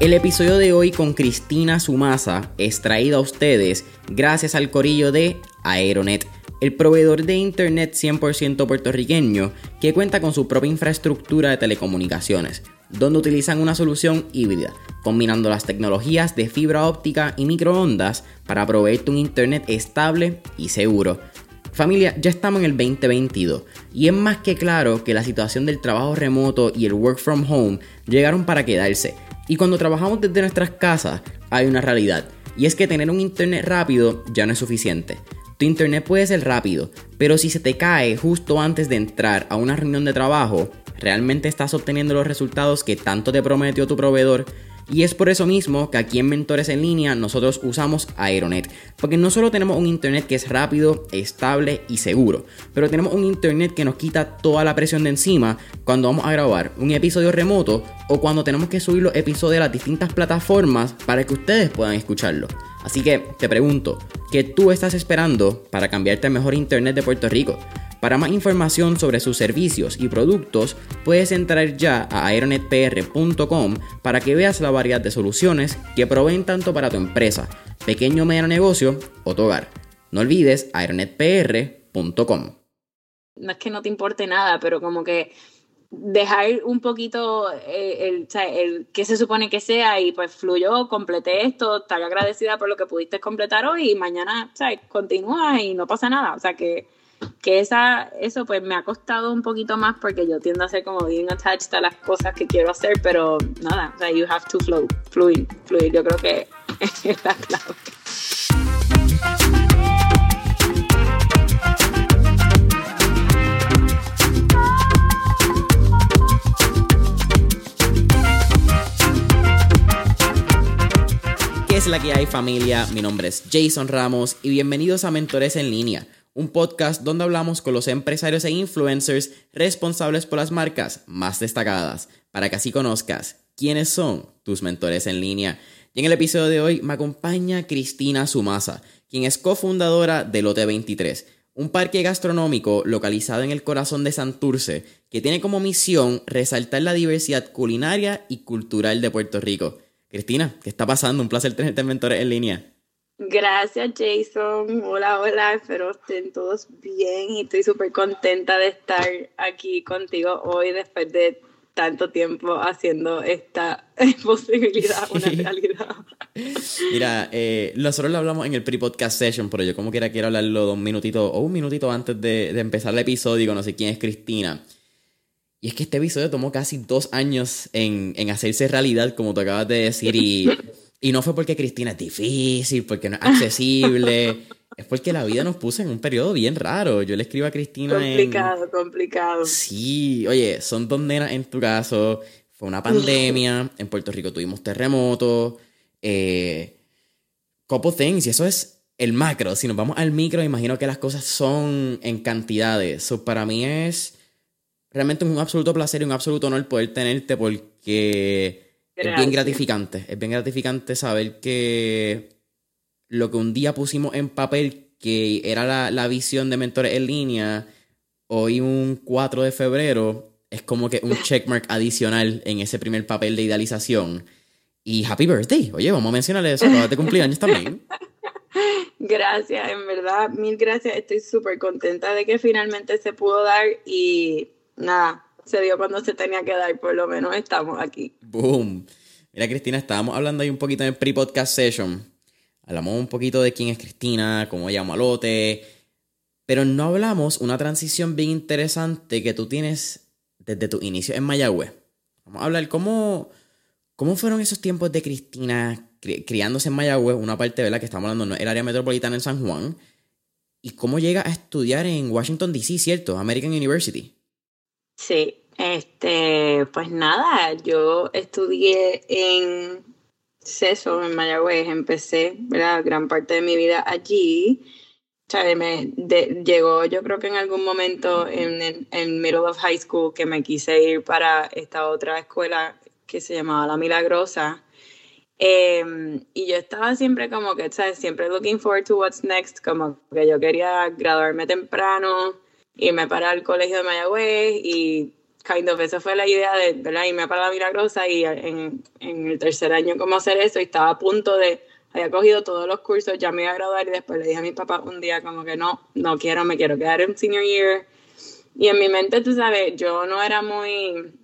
El episodio de hoy con Cristina Sumasa es traído a ustedes gracias al corillo de Aeronet, el proveedor de internet 100% puertorriqueño que cuenta con su propia infraestructura de telecomunicaciones, donde utilizan una solución híbrida, combinando las tecnologías de fibra óptica y microondas para proveerte un internet estable y seguro. Familia, ya estamos en el 2022 y es más que claro que la situación del trabajo remoto y el work from home llegaron para quedarse y cuando trabajamos desde nuestras casas hay una realidad, y es que tener un internet rápido ya no es suficiente. Tu internet puede ser rápido, pero si se te cae justo antes de entrar a una reunión de trabajo, ¿realmente estás obteniendo los resultados que tanto te prometió tu proveedor? Y es por eso mismo que aquí en Mentores en línea nosotros usamos Aeronet, porque no solo tenemos un internet que es rápido, estable y seguro, pero tenemos un internet que nos quita toda la presión de encima cuando vamos a grabar un episodio remoto o cuando tenemos que subir los episodios a las distintas plataformas para que ustedes puedan escucharlo. Así que te pregunto, ¿qué tú estás esperando para cambiarte al mejor internet de Puerto Rico? Para más información sobre sus servicios y productos, puedes entrar ya a aeronetpr.com para que veas la variedad de soluciones que proveen tanto para tu empresa, pequeño o mediano negocio o tu hogar. No olvides aeronetpr.com. No es que no te importe nada, pero como que dejar un poquito eh, el, el, que se supone que sea y pues fluyó, completé esto, estar agradecida por lo que pudiste completar hoy y mañana, ¿sabes? Continúa y no pasa nada. O sea que que esa, eso pues me ha costado un poquito más porque yo tiendo a ser como bien attached a las cosas que quiero hacer, pero nada, o sea, you have to flow, fluir, fluir, yo creo que es la clave. ¿Qué es la que hay familia? Mi nombre es Jason Ramos y bienvenidos a Mentores en línea un podcast donde hablamos con los empresarios e influencers responsables por las marcas más destacadas, para que así conozcas quiénes son tus mentores en línea. Y en el episodio de hoy me acompaña Cristina Sumasa, quien es cofundadora de Lote 23, un parque gastronómico localizado en el corazón de Santurce, que tiene como misión resaltar la diversidad culinaria y cultural de Puerto Rico. Cristina, ¿qué está pasando? Un placer tenerte en Mentores en línea. Gracias Jason, hola, hola, espero estén todos bien y estoy súper contenta de estar aquí contigo hoy después de tanto tiempo haciendo esta posibilidad una realidad. Mira, eh, nosotros lo hablamos en el pre-podcast session, pero yo como quiera quiero hablarlo dos minutitos o un minutito antes de, empezar el episodio, no sé quién es Cristina. Y es que este episodio tomó casi dos años en, en hacerse realidad, como tú acabas de decir, y y no fue porque Cristina es difícil, porque no es accesible. es porque la vida nos puso en un periodo bien raro. Yo le escribo a Cristina. Complicado, complicado. Sí, oye, son dos nenas en tu caso. Fue una pandemia. En Puerto Rico tuvimos terremotos. Eh, couple things. Y eso es el macro. Si nos vamos al micro, imagino que las cosas son en cantidades. So, para mí es realmente un absoluto placer y un absoluto honor poder tenerte porque es bien gratificante. Es bien gratificante saber que lo que un día pusimos en papel, que era la, visión de mentores en línea, hoy un 4 de febrero, es como que un checkmark adicional en ese primer papel de idealización. Y happy birthday. Oye, vamos a mencionarle eso. Acabas de cumplir años también. Gracias, en verdad, mil gracias. Estoy súper contenta de que finalmente se pudo dar y nada, se dio cuando se tenía que dar, por lo menos estamos aquí. Boom. Mira, Cristina, estábamos hablando ahí un poquito en el pre-podcast session. Hablamos un poquito de quién es Cristina, cómo llama Lote, pero no hablamos una transición bien interesante que tú tienes desde tu inicio en Mayagüez. Vamos a hablar cómo, cómo fueron esos tiempos de Cristina criándose en Mayagüez, una parte, ¿verdad? Que estamos hablando, no el área metropolitana en San Juan, y cómo llega a estudiar en Washington, D.C., ¿cierto? American University. Sí, este, pues nada, yo estudié en CESO, en Mayagüez, empecé, ¿verdad? Gran parte de mi vida allí. O me llegó, yo creo que en algún momento en el middle of high school que me quise ir para esta otra escuela que se llamaba La Milagrosa. Em, y yo estaba siempre como que, ¿sabes? Siempre looking forward to what's next, como que yo quería graduarme temprano, irme para el colegio de Mayagüez y kind of, esa fue la idea de. Irme para la Milagrosa y en, en el tercer año cómo hacer eso y estaba a punto de, había cogido todos los cursos, ya me iba a graduar y después le dije a mi papá un día como que no, no quiero, me quiero quedar en senior year. Y en mi mente, tú sabes, yo no era muy,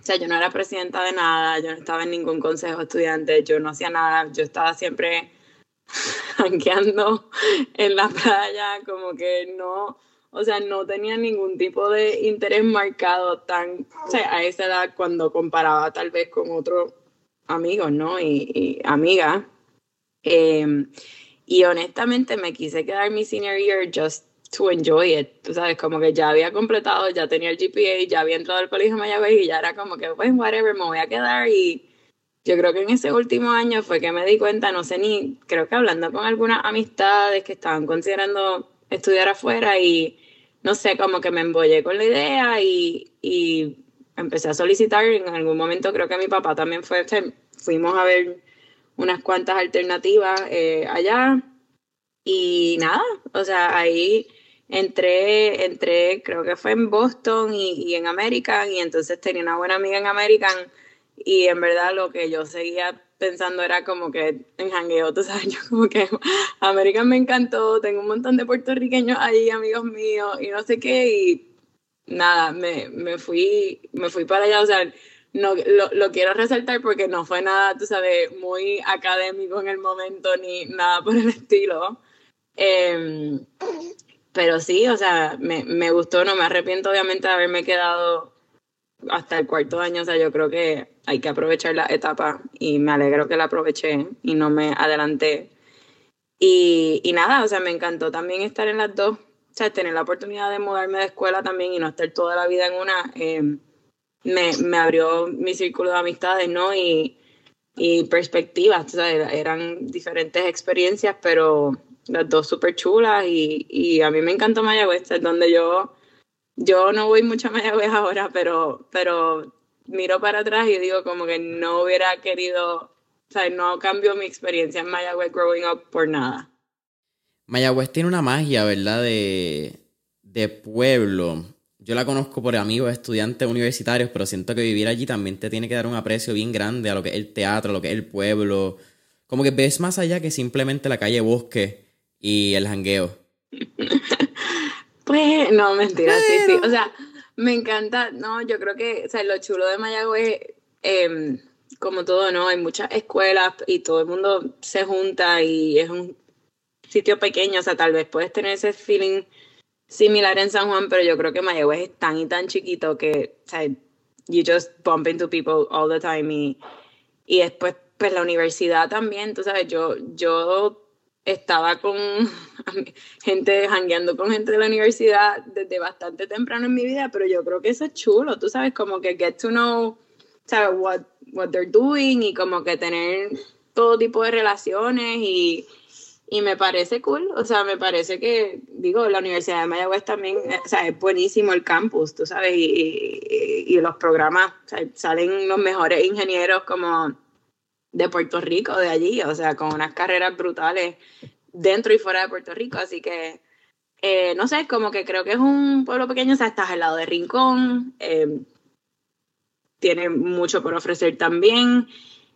o sea, yo no era presidenta de nada, yo no estaba en ningún consejo estudiante, yo no hacía nada, yo estaba siempre jangueando en la playa, como que no, o sea, no tenía ningún tipo de interés marcado tan, o sea, a esa edad cuando comparaba tal vez con otros amigos, ¿no? Y, y amigas. Em, y honestamente me quise quedar mi senior year just to enjoy it. Tú sabes, como que ya había completado, ya tenía el GPA, ya había entrado al colegio Mayagüez y ya era como que, pues, whatever, me voy a quedar. Y yo creo que en ese último año fue que me di cuenta, no sé ni, creo que hablando con algunas amistades que estaban considerando estudiar afuera y no sé, como que me embollé con la idea y, y empecé a solicitar. En algún momento creo que mi papá también fue, fuimos a ver unas cuantas alternativas eh, allá y nada, o sea, ahí entré, entré, creo que fue en Boston y, y, en American, y entonces tenía una buena amiga en American, y en verdad lo que yo seguía pensando era como que en jangueo, tú sabes, yo como que American me encantó, tengo un montón de puertorriqueños ahí, amigos míos, y no sé qué, y nada, me, me fui, me fui para allá, o sea, no, lo, lo, quiero resaltar porque no fue nada, tú sabes, muy académico en el momento, ni nada por el estilo. Eh, pero sí, o sea, me, me gustó, no me arrepiento obviamente de haberme quedado hasta el cuarto año, o sea, yo creo que hay que aprovechar la etapa y me alegro que la aproveché y no me adelanté. Y, y nada, o sea, me encantó también estar en las dos, o sea, tener la oportunidad de mudarme de escuela también y no estar toda la vida en una, eh, me, me, abrió mi círculo de amistades, ¿no? Y, y perspectivas, o sea, eran diferentes experiencias, pero las dos súper chulas y, y a mí me encantó Mayagüez, es donde yo yo no voy mucho a Mayagüez ahora, pero, pero miro para atrás y digo como que no hubiera querido, o sea, no cambio mi experiencia en Mayagüez growing up por nada. Mayagüez tiene una magia, ¿verdad? De, de pueblo. Yo la conozco por amigos, estudiantes universitarios, pero siento que vivir allí también te tiene que dar un aprecio bien grande a lo que es el teatro, a lo que es el pueblo. Como que ves más allá que simplemente la calle Bosque y el jangueo. Pues, no, mentira, sí, sí. O sea, me encanta, no, yo creo que, o sea, lo chulo de Mayagüez, eh, como todo, ¿no? Hay muchas escuelas y todo el mundo se junta y es un sitio pequeño, o sea, tal vez puedes tener ese feeling similar en San Juan, pero yo creo que Mayagüez es tan y tan chiquito que, o sea, you just bump into people all the time y, y después, pues la universidad también, tú sabes, yo, yo estaba con gente, jangueando con gente de la universidad desde bastante temprano en mi vida, pero yo creo que eso es chulo, tú sabes, como que get to know, what, what they're doing y como que tener todo tipo de relaciones y, y me parece cool, o sea, me parece que, digo, la Universidad de Mayagüez también, o sea, es buenísimo el campus, tú sabes, y, y, los programas, salen los mejores ingenieros como de Puerto Rico, de allí, o sea, con unas carreras brutales dentro y fuera de Puerto Rico, así que, eh, no sé, como que creo que es un pueblo pequeño, o sea, estás al lado de Rincón, eh, tiene mucho por ofrecer también,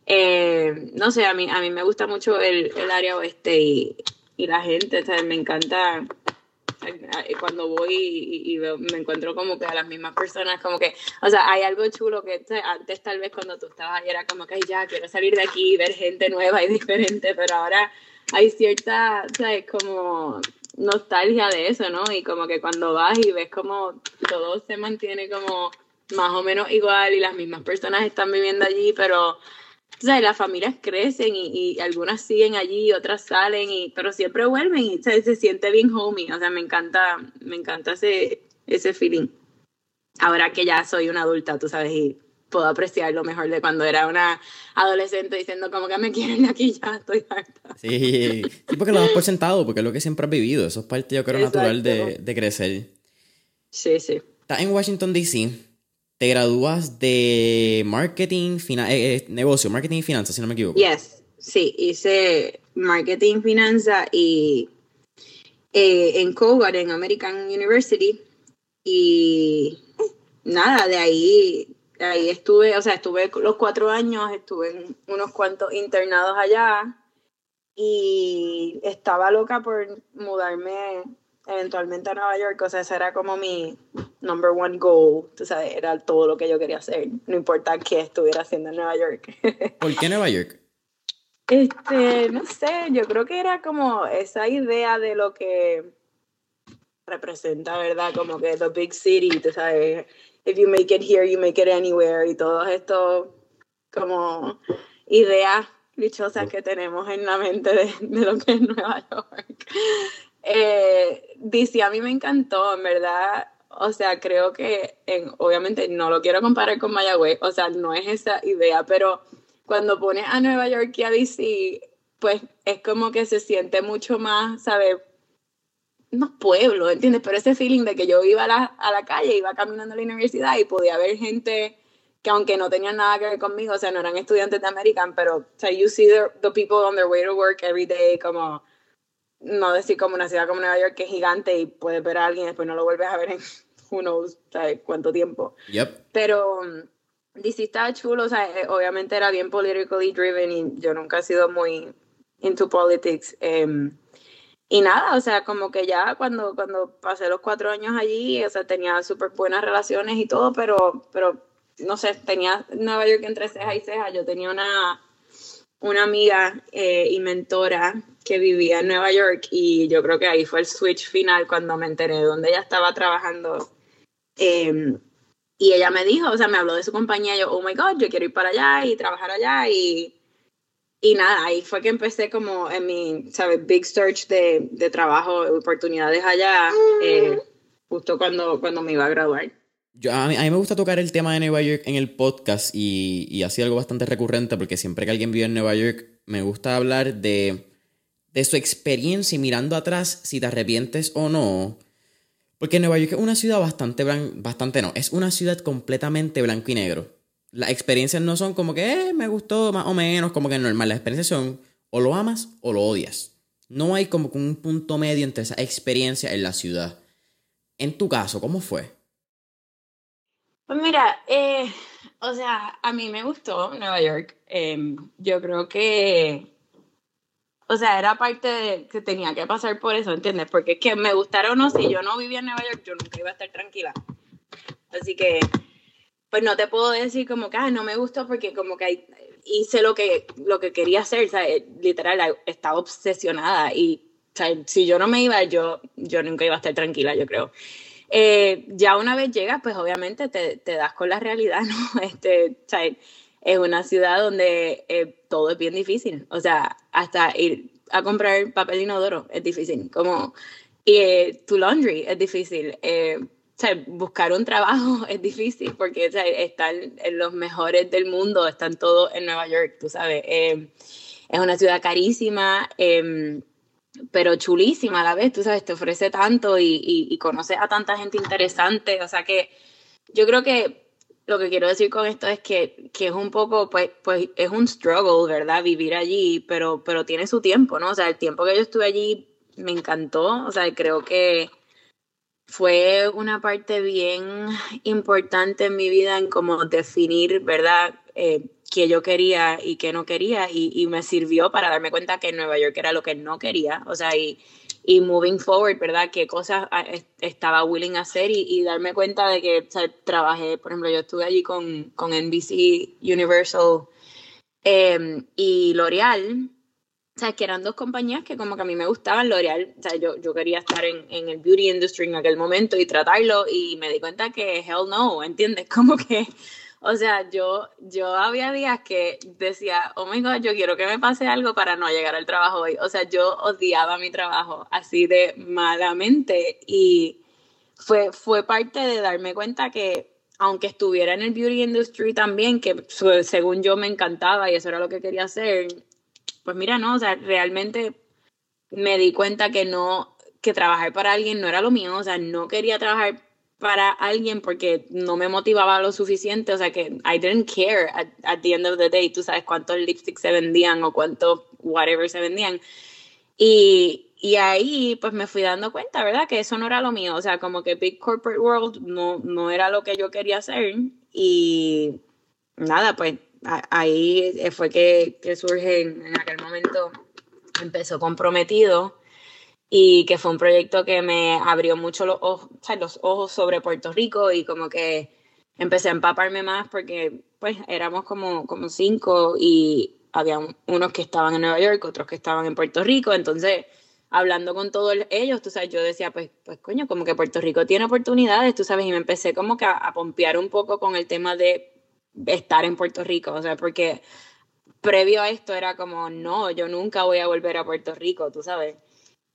eh, no sé, a mí, a mí me gusta mucho el, el área oeste y, y la gente, o sea, me encanta cuando voy y, y veo, me encuentro como que a las mismas personas, como que, o sea, hay algo chulo que antes tal vez cuando tú estabas ahí era como que ya quiero salir de aquí y ver gente nueva y diferente, pero ahora hay cierta, ¿sabes? Como nostalgia de eso, ¿no? Y como que cuando vas y ves como todo se mantiene como más o menos igual y las mismas personas están viviendo allí, pero o sea, las familias crecen y, y, algunas siguen allí, otras salen, y, pero siempre vuelven y se, se siente bien homey. O sea, me encanta, me encanta ese, ese feeling. Ahora que ya soy una adulta, tú sabes, y puedo apreciar lo mejor de cuando era una adolescente diciendo como que me quieren de aquí ya, estoy harta. Sí, sí porque lo das por sentado, porque es lo que siempre has vivido. Eso es parte, yo creo, Exacto. natural de, de crecer. Sí, sí. Estás en Washington, D.C te gradúas de marketing, eh, eh, negocio, marketing y finanzas, si no me equivoco. Yes, sí, hice marketing, finanzas y eh, en Cogar, en American University. Y nada, de ahí, de ahí estuve, o sea, estuve los cuatro años, estuve en unos cuantos internados allá y estaba loca por mudarme eventualmente a Nueva York, o sea, ese era como mi number one goal, tú sabes, era todo lo que yo quería hacer, no importa qué estuviera haciendo en Nueva York. ¿Por qué Nueva York? Este, no sé, yo creo que era como esa idea de lo que representa, ¿verdad? Como que the big city, tú sabes, if you make it here, you make it anywhere, y todo esto como ideas dichosas que tenemos en la mente de, de lo que es Nueva York. Eh, DC a mí me encantó, en verdad. O sea, creo que, en, obviamente, no lo quiero comparar con Mayagüez, o sea, no es esa idea, pero cuando pones a Nueva York y a DC, pues es como que se siente mucho más, ¿sabes? No pueblo, ¿entiendes? Pero ese feeling de que yo iba a la, a la calle, iba caminando a la universidad y podía ver gente que aunque no tenían nada que ver conmigo, o sea, no eran estudiantes de American, pero, o sea, you see the, the people on their way to work every day, como, no decir como una ciudad como Nueva York que es gigante y puedes ver a alguien y después no lo vuelves a ver en who knows, ¿sabes? cuánto tiempo. Yep. Pero DC estaba chulo, o sea, eh, obviamente era bien politically driven y yo nunca he sido muy into politics. Um, y nada, o sea, como que ya cuando, cuando pasé los cuatro años allí, o sea, tenía súper buenas relaciones y todo, pero, pero no sé, tenía Nueva York entre ceja y ceja. Yo tenía una, una amiga eh, y mentora que vivía en Nueva York y yo creo que ahí fue el switch final cuando me enteré de dónde ella estaba trabajando. Eh, y ella me dijo, o sea, me habló de su compañía, yo, oh my God, yo quiero ir para allá y trabajar allá y, y nada, ahí fue que empecé como en mi, ¿sabes? Big search de, de trabajo, oportunidades allá, eh, justo cuando, cuando me iba a graduar. Yo, a, mí, a, mí, me gusta tocar el tema de Nueva York en el podcast y, y así algo bastante recurrente porque siempre que alguien vive en Nueva York me gusta hablar de, de su experiencia y mirando atrás si te arrepientes o no. Porque Nueva York es una ciudad bastante blanco, bastante no, es una ciudad completamente blanco y negro. Las experiencias no son como que eh, me gustó más o menos, como que normal. Las experiencias son o lo amas o lo odias. No hay como un punto medio entre esa experiencia en la ciudad. En tu caso, ¿cómo fue? Pues mira, eh, o sea, a mí me gustó Nueva York. Eh, yo creo que, o sea, era parte de que tenía que pasar por eso, ¿entiendes? Porque es que me gustara o no, si yo no vivía en Nueva York, yo nunca iba a estar tranquila. Así que, pues no te puedo decir como que, ah, no me gustó porque como que hice lo que, lo que quería hacer, o sea, literal, estaba obsesionada y, o sea, si yo no me iba, yo, yo nunca iba a estar tranquila, yo creo. Eh, ya una vez llegas, pues obviamente te, te, das con la realidad, ¿no? Este, es una ciudad donde eh, todo es bien difícil. O sea, hasta ir a comprar papel inodoro es difícil. Como eh, tu laundry es difícil. Eh, o sea, buscar un trabajo es difícil porque o sea, están los mejores del mundo, están todos en Nueva York, tú sabes. es una ciudad carísima em, pero chulísima a la vez, tú sabes, te ofrece tanto y, y, conoces a tanta gente interesante, o sea que yo creo que lo que quiero decir con esto es que, que es un poco, pues, pues es un struggle, ¿verdad? Vivir allí, pero, pero tiene su tiempo, ¿no? O sea, el tiempo que yo estuve allí me encantó, o sea, creo que fue una parte bien importante en mi vida en cómo definir, ¿verdad? Eh, que yo quería y que no quería y, y, me sirvió para darme cuenta que Nueva York era lo que no quería, o sea, y, y moving forward, ¿verdad? Qué cosas ah, estaba willing a hacer y, y darme cuenta de que o sea, trabajé, por ejemplo, yo estuve allí con, con NBC Universal eh, y L'Oreal, o sea, que eran dos compañías que como que a mí me gustaban, L'Oreal, o sea, yo, yo quería estar en, en el beauty industry en aquel momento y tratarlo y me di cuenta que hell no, ¿entiendes? Como que o sea, yo, yo había días que decía, oh my God, yo quiero que me pase algo para no llegar al trabajo hoy. O sea, yo odiaba mi trabajo así de malamente y fue, fue parte de darme cuenta que aunque estuviera en el beauty industry también, que según yo me encantaba y eso era lo que quería hacer, pues mira, no, o sea, realmente me di cuenta que no, que trabajar para alguien no era lo mío, o sea, no quería trabajar para alguien porque no me motivaba lo suficiente, o sea que I didn't care at, at the end of the day, tú sabes cuántos lipsticks se vendían o cuántos whatever se vendían. Y, y ahí pues me fui dando cuenta, ¿verdad? Que eso no era lo mío, o sea, como que Big Corporate World no, no era lo que yo quería hacer y nada, pues ahí fue que, que surge en, aquel momento, empezó comprometido y que fue un proyecto que me abrió mucho los ojos, los ojos sobre Puerto Rico y como que empecé a empaparme más porque pues éramos como, como cinco y había unos que estaban en Nueva York, otros que estaban en Puerto Rico, entonces hablando con todos ellos, tú sabes, yo decía, pues, pues coño, como que Puerto Rico tiene oportunidades, tú sabes, y me empecé como que a, pompear un poco con el tema de estar en Puerto Rico, o sea, porque previo a esto era como, no, yo nunca voy a volver a Puerto Rico, tú sabes.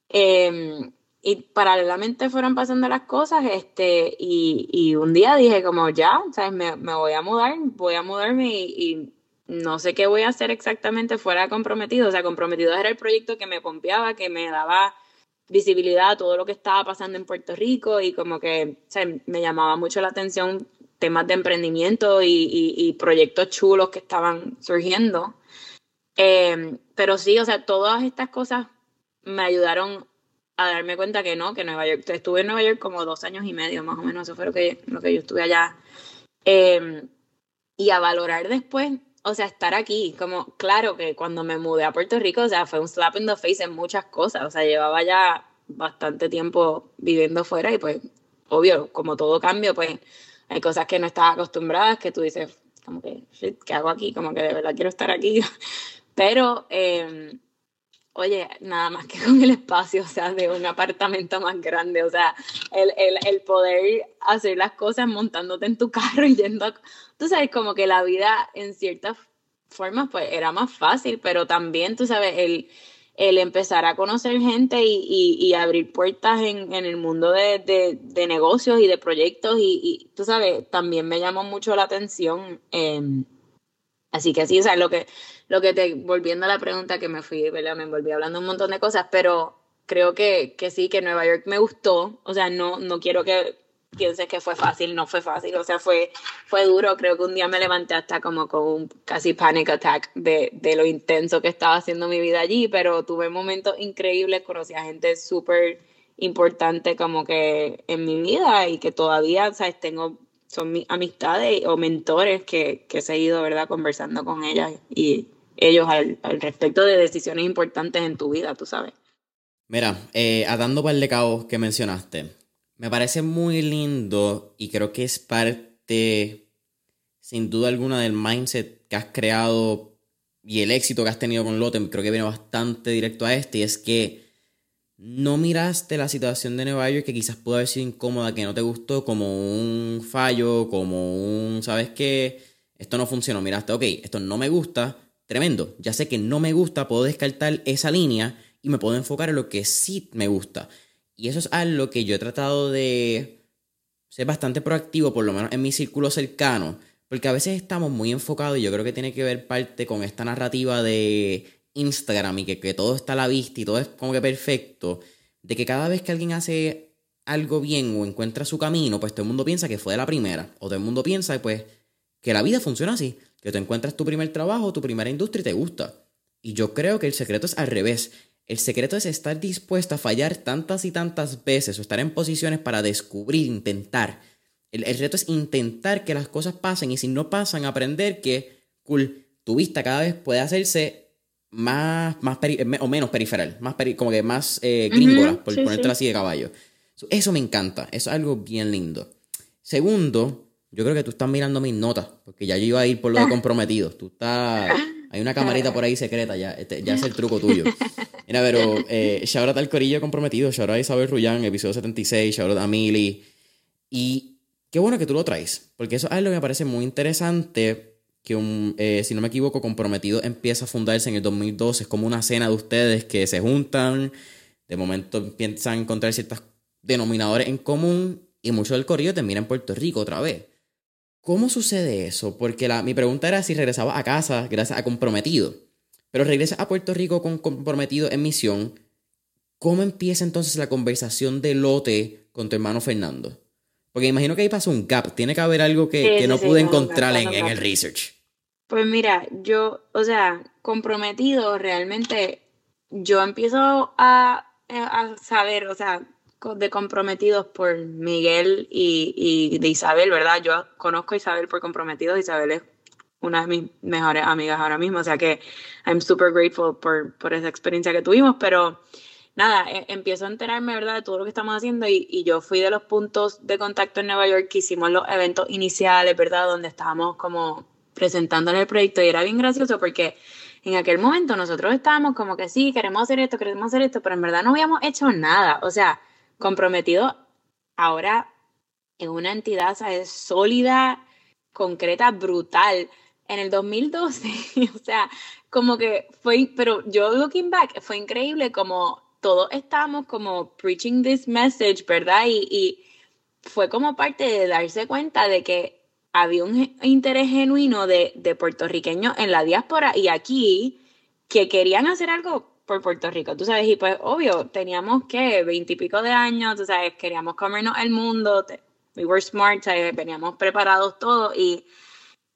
Em, y paralelamente fueron pasando las cosas, este, y, y un día dije como, ya, ¿sabes? Me, me, voy a mudar, voy a mudarme y no sé qué voy a hacer exactamente fuera comprometido. O sea, comprometido era el proyecto que me pompeaba, que me daba visibilidad a todo lo que estaba pasando en Puerto Rico y como que o sea, me llamaba mucho la atención temas de emprendimiento y, proyectos chulos que estaban surgiendo. Em, pero sí, o sea, todas estas cosas me ayudaron a darme cuenta que no, que Nueva York, estuve en Nueva York como dos años y medio más o menos, eso fue lo que, yo estuve allá. Em, y a valorar después o sea, estar aquí, como, claro que cuando me mudé a Puerto Rico, o sea, fue un slap in the face en muchas cosas, o sea, llevaba ya bastante tiempo viviendo fuera y pues, obvio, como todo cambio, pues hay cosas que no estaba acostumbradas que tú dices, como que, shit, ¿qué hago aquí? Como que de verdad quiero estar aquí. Pero, eh, oye, nada más que con el espacio, o sea, de un apartamento más grande, o sea, el, el, el poder hacer las cosas montándote en tu carro y yendo, a, tú sabes, como que la vida en ciertas formas, pues era más fácil, pero también, tú sabes, el, el empezar a conocer gente y, y, abrir puertas en, en el mundo de, de, de, negocios y de proyectos y, y, tú sabes, también me llamó mucho la atención. Eh, así que sí, o sea, lo que lo que te, volviendo a la pregunta que me fui, ¿verdad? Me volví hablando un montón de cosas, pero creo que, que sí, que Nueva York me gustó. O sea, no, no quiero que pienses que fue fácil, no fue fácil, o sea, fue, fue duro. Creo que un día me levanté hasta como con un casi panic attack de, de lo intenso que estaba haciendo mi vida allí, pero tuve momentos increíbles, conocí a gente súper importante como que en mi vida y que todavía, ¿sabes? Tengo son mis amistades o mentores que, que he seguido, ¿verdad? Conversando con ellas y ellos al, respecto de decisiones importantes en tu vida, tú sabes. Mira, eh, atando par de cabos que mencionaste, me parece muy lindo y creo que es parte, sin duda alguna, del mindset que has creado y el éxito que has tenido con Lotem. Creo que viene bastante directo a este y es que no miraste la situación de Nueva York que quizás pudo haber sido incómoda, que no te gustó, como un fallo, como un, ¿sabes qué? Esto no funcionó. Miraste, ok, esto no me gusta, tremendo. Ya sé que no me gusta, puedo descartar esa línea y me puedo enfocar en lo que sí me gusta. Y eso es algo que yo he tratado de ser bastante proactivo, por lo menos en mi círculo cercano, porque a veces estamos muy enfocados y yo creo que tiene que ver parte con esta narrativa de Instagram y que, que todo está a la vista y todo es como que perfecto, de que cada vez que alguien hace algo bien o encuentra su camino, pues todo el mundo piensa que fue de la primera, o todo el mundo piensa pues que la vida funciona así que tú encuentras tu primer trabajo, tu primera industria y te gusta. Y yo creo que el secreto es al revés. El secreto es estar dispuesto a fallar tantas y tantas veces o estar en posiciones para descubrir, intentar. El, reto es intentar que las cosas pasen y si no pasan, aprender que, cool, tu vista cada vez puede hacerse más, más o menos periferal, más como que más eh, gringola, por ponértelo así de caballo. Eso me encanta, eso es algo bien lindo. Segundo, yo creo que tú estás mirando mis notas, porque ya yo iba a ir por lo de comprometido. Tú estás. Hay una camarita por ahí secreta, ya, este, ya es el truco tuyo. Mira, pero eh, shout out al corillo comprometido, shout out a Isabel Rullán, episodio 76, shout out a Mili. Y qué bueno que tú lo traes, porque eso es algo que me parece muy interesante. Que, un, eh, si no me equivoco, comprometido empieza a fundarse en el 2012. Es como una cena de ustedes que se juntan, de momento empiezan a encontrar ciertos denominadores en común y mucho del corillo termina en Puerto Rico otra vez. ¿Cómo sucede eso? Porque la, mi pregunta era si regresabas a casa gracias a comprometido. Pero regresas a Puerto Rico con comprometido en misión. ¿Cómo empieza entonces la conversación de lote con tu hermano Fernando? Porque imagino que ahí pasó un gap. Tiene que haber algo que, no pude encontrar en, en el research. Pues mira, yo, o sea, comprometido realmente, yo empiezo a a saber, o sea, de comprometidos por Miguel y, y, de Isabel, ¿verdad? Yo conozco a Isabel por comprometidos, Isabel es una de mis mejores amigas ahora mismo, o sea que I'm super grateful por, por esa experiencia que tuvimos, pero nada, e, empiezo a enterarme, ¿verdad?, de todo lo que estamos haciendo y, y, yo fui de los puntos de contacto en Nueva York que hicimos los eventos iniciales, ¿verdad?, donde estábamos como presentando el proyecto y era bien gracioso porque en aquel momento nosotros estábamos como que sí, queremos hacer esto, queremos hacer esto, pero en verdad no habíamos hecho nada, o sea, comprometido ahora en una entidad ¿sabes? sólida, concreta, brutal. En el 2012, o sea, como que fue, pero yo looking back, fue increíble como todos estábamos como preaching this message, ¿verdad? Y, y fue como parte de darse cuenta de que había un interés genuino de, de puertorriqueños en la diáspora y aquí que querían hacer algo por Puerto Rico, tú sabes, y pues obvio, teníamos que veintipico de años, tú sabes, queríamos comernos el mundo, we were smart, ¿sabes? veníamos preparados todos y,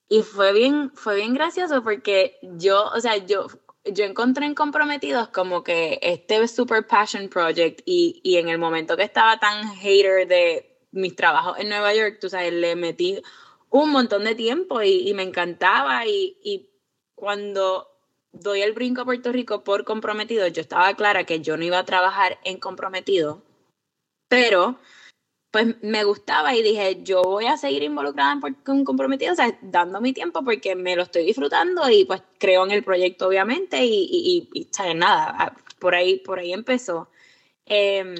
y fue bien, fue bien gracioso porque yo, o sea, yo, yo encontré en Comprometidos como que este super passion project y, y en el momento que estaba tan hater de mis trabajos en Nueva York, tú sabes, le metí un montón de tiempo y, me encantaba y, y cuando doy el brinco a Puerto Rico por comprometido, yo estaba clara que yo no iba a trabajar en comprometido, pero pues me gustaba y dije, yo voy a seguir involucrada en, comprometido, o sea, dando mi tiempo porque me lo estoy disfrutando y pues creo en el proyecto obviamente y, y, y, nada, ah, por ahí, por ahí empezó. Em,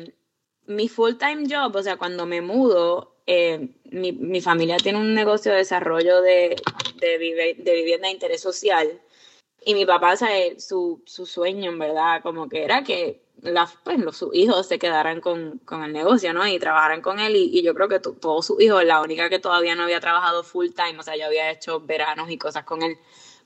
mi full time job, o sea, cuando me mudo, eh, mi, mi, familia tiene un negocio de desarrollo de, de, de vivienda de interés social y mi papá, ¿sabe? Su, su sueño, en verdad, como que era que pues, los, sus hijos se quedaran con, con, el negocio, ¿no? Y trabajaran con él. Y, yo creo que todos sus hijos, la única que todavía no había trabajado full time, o sea, yo había hecho veranos y cosas con él,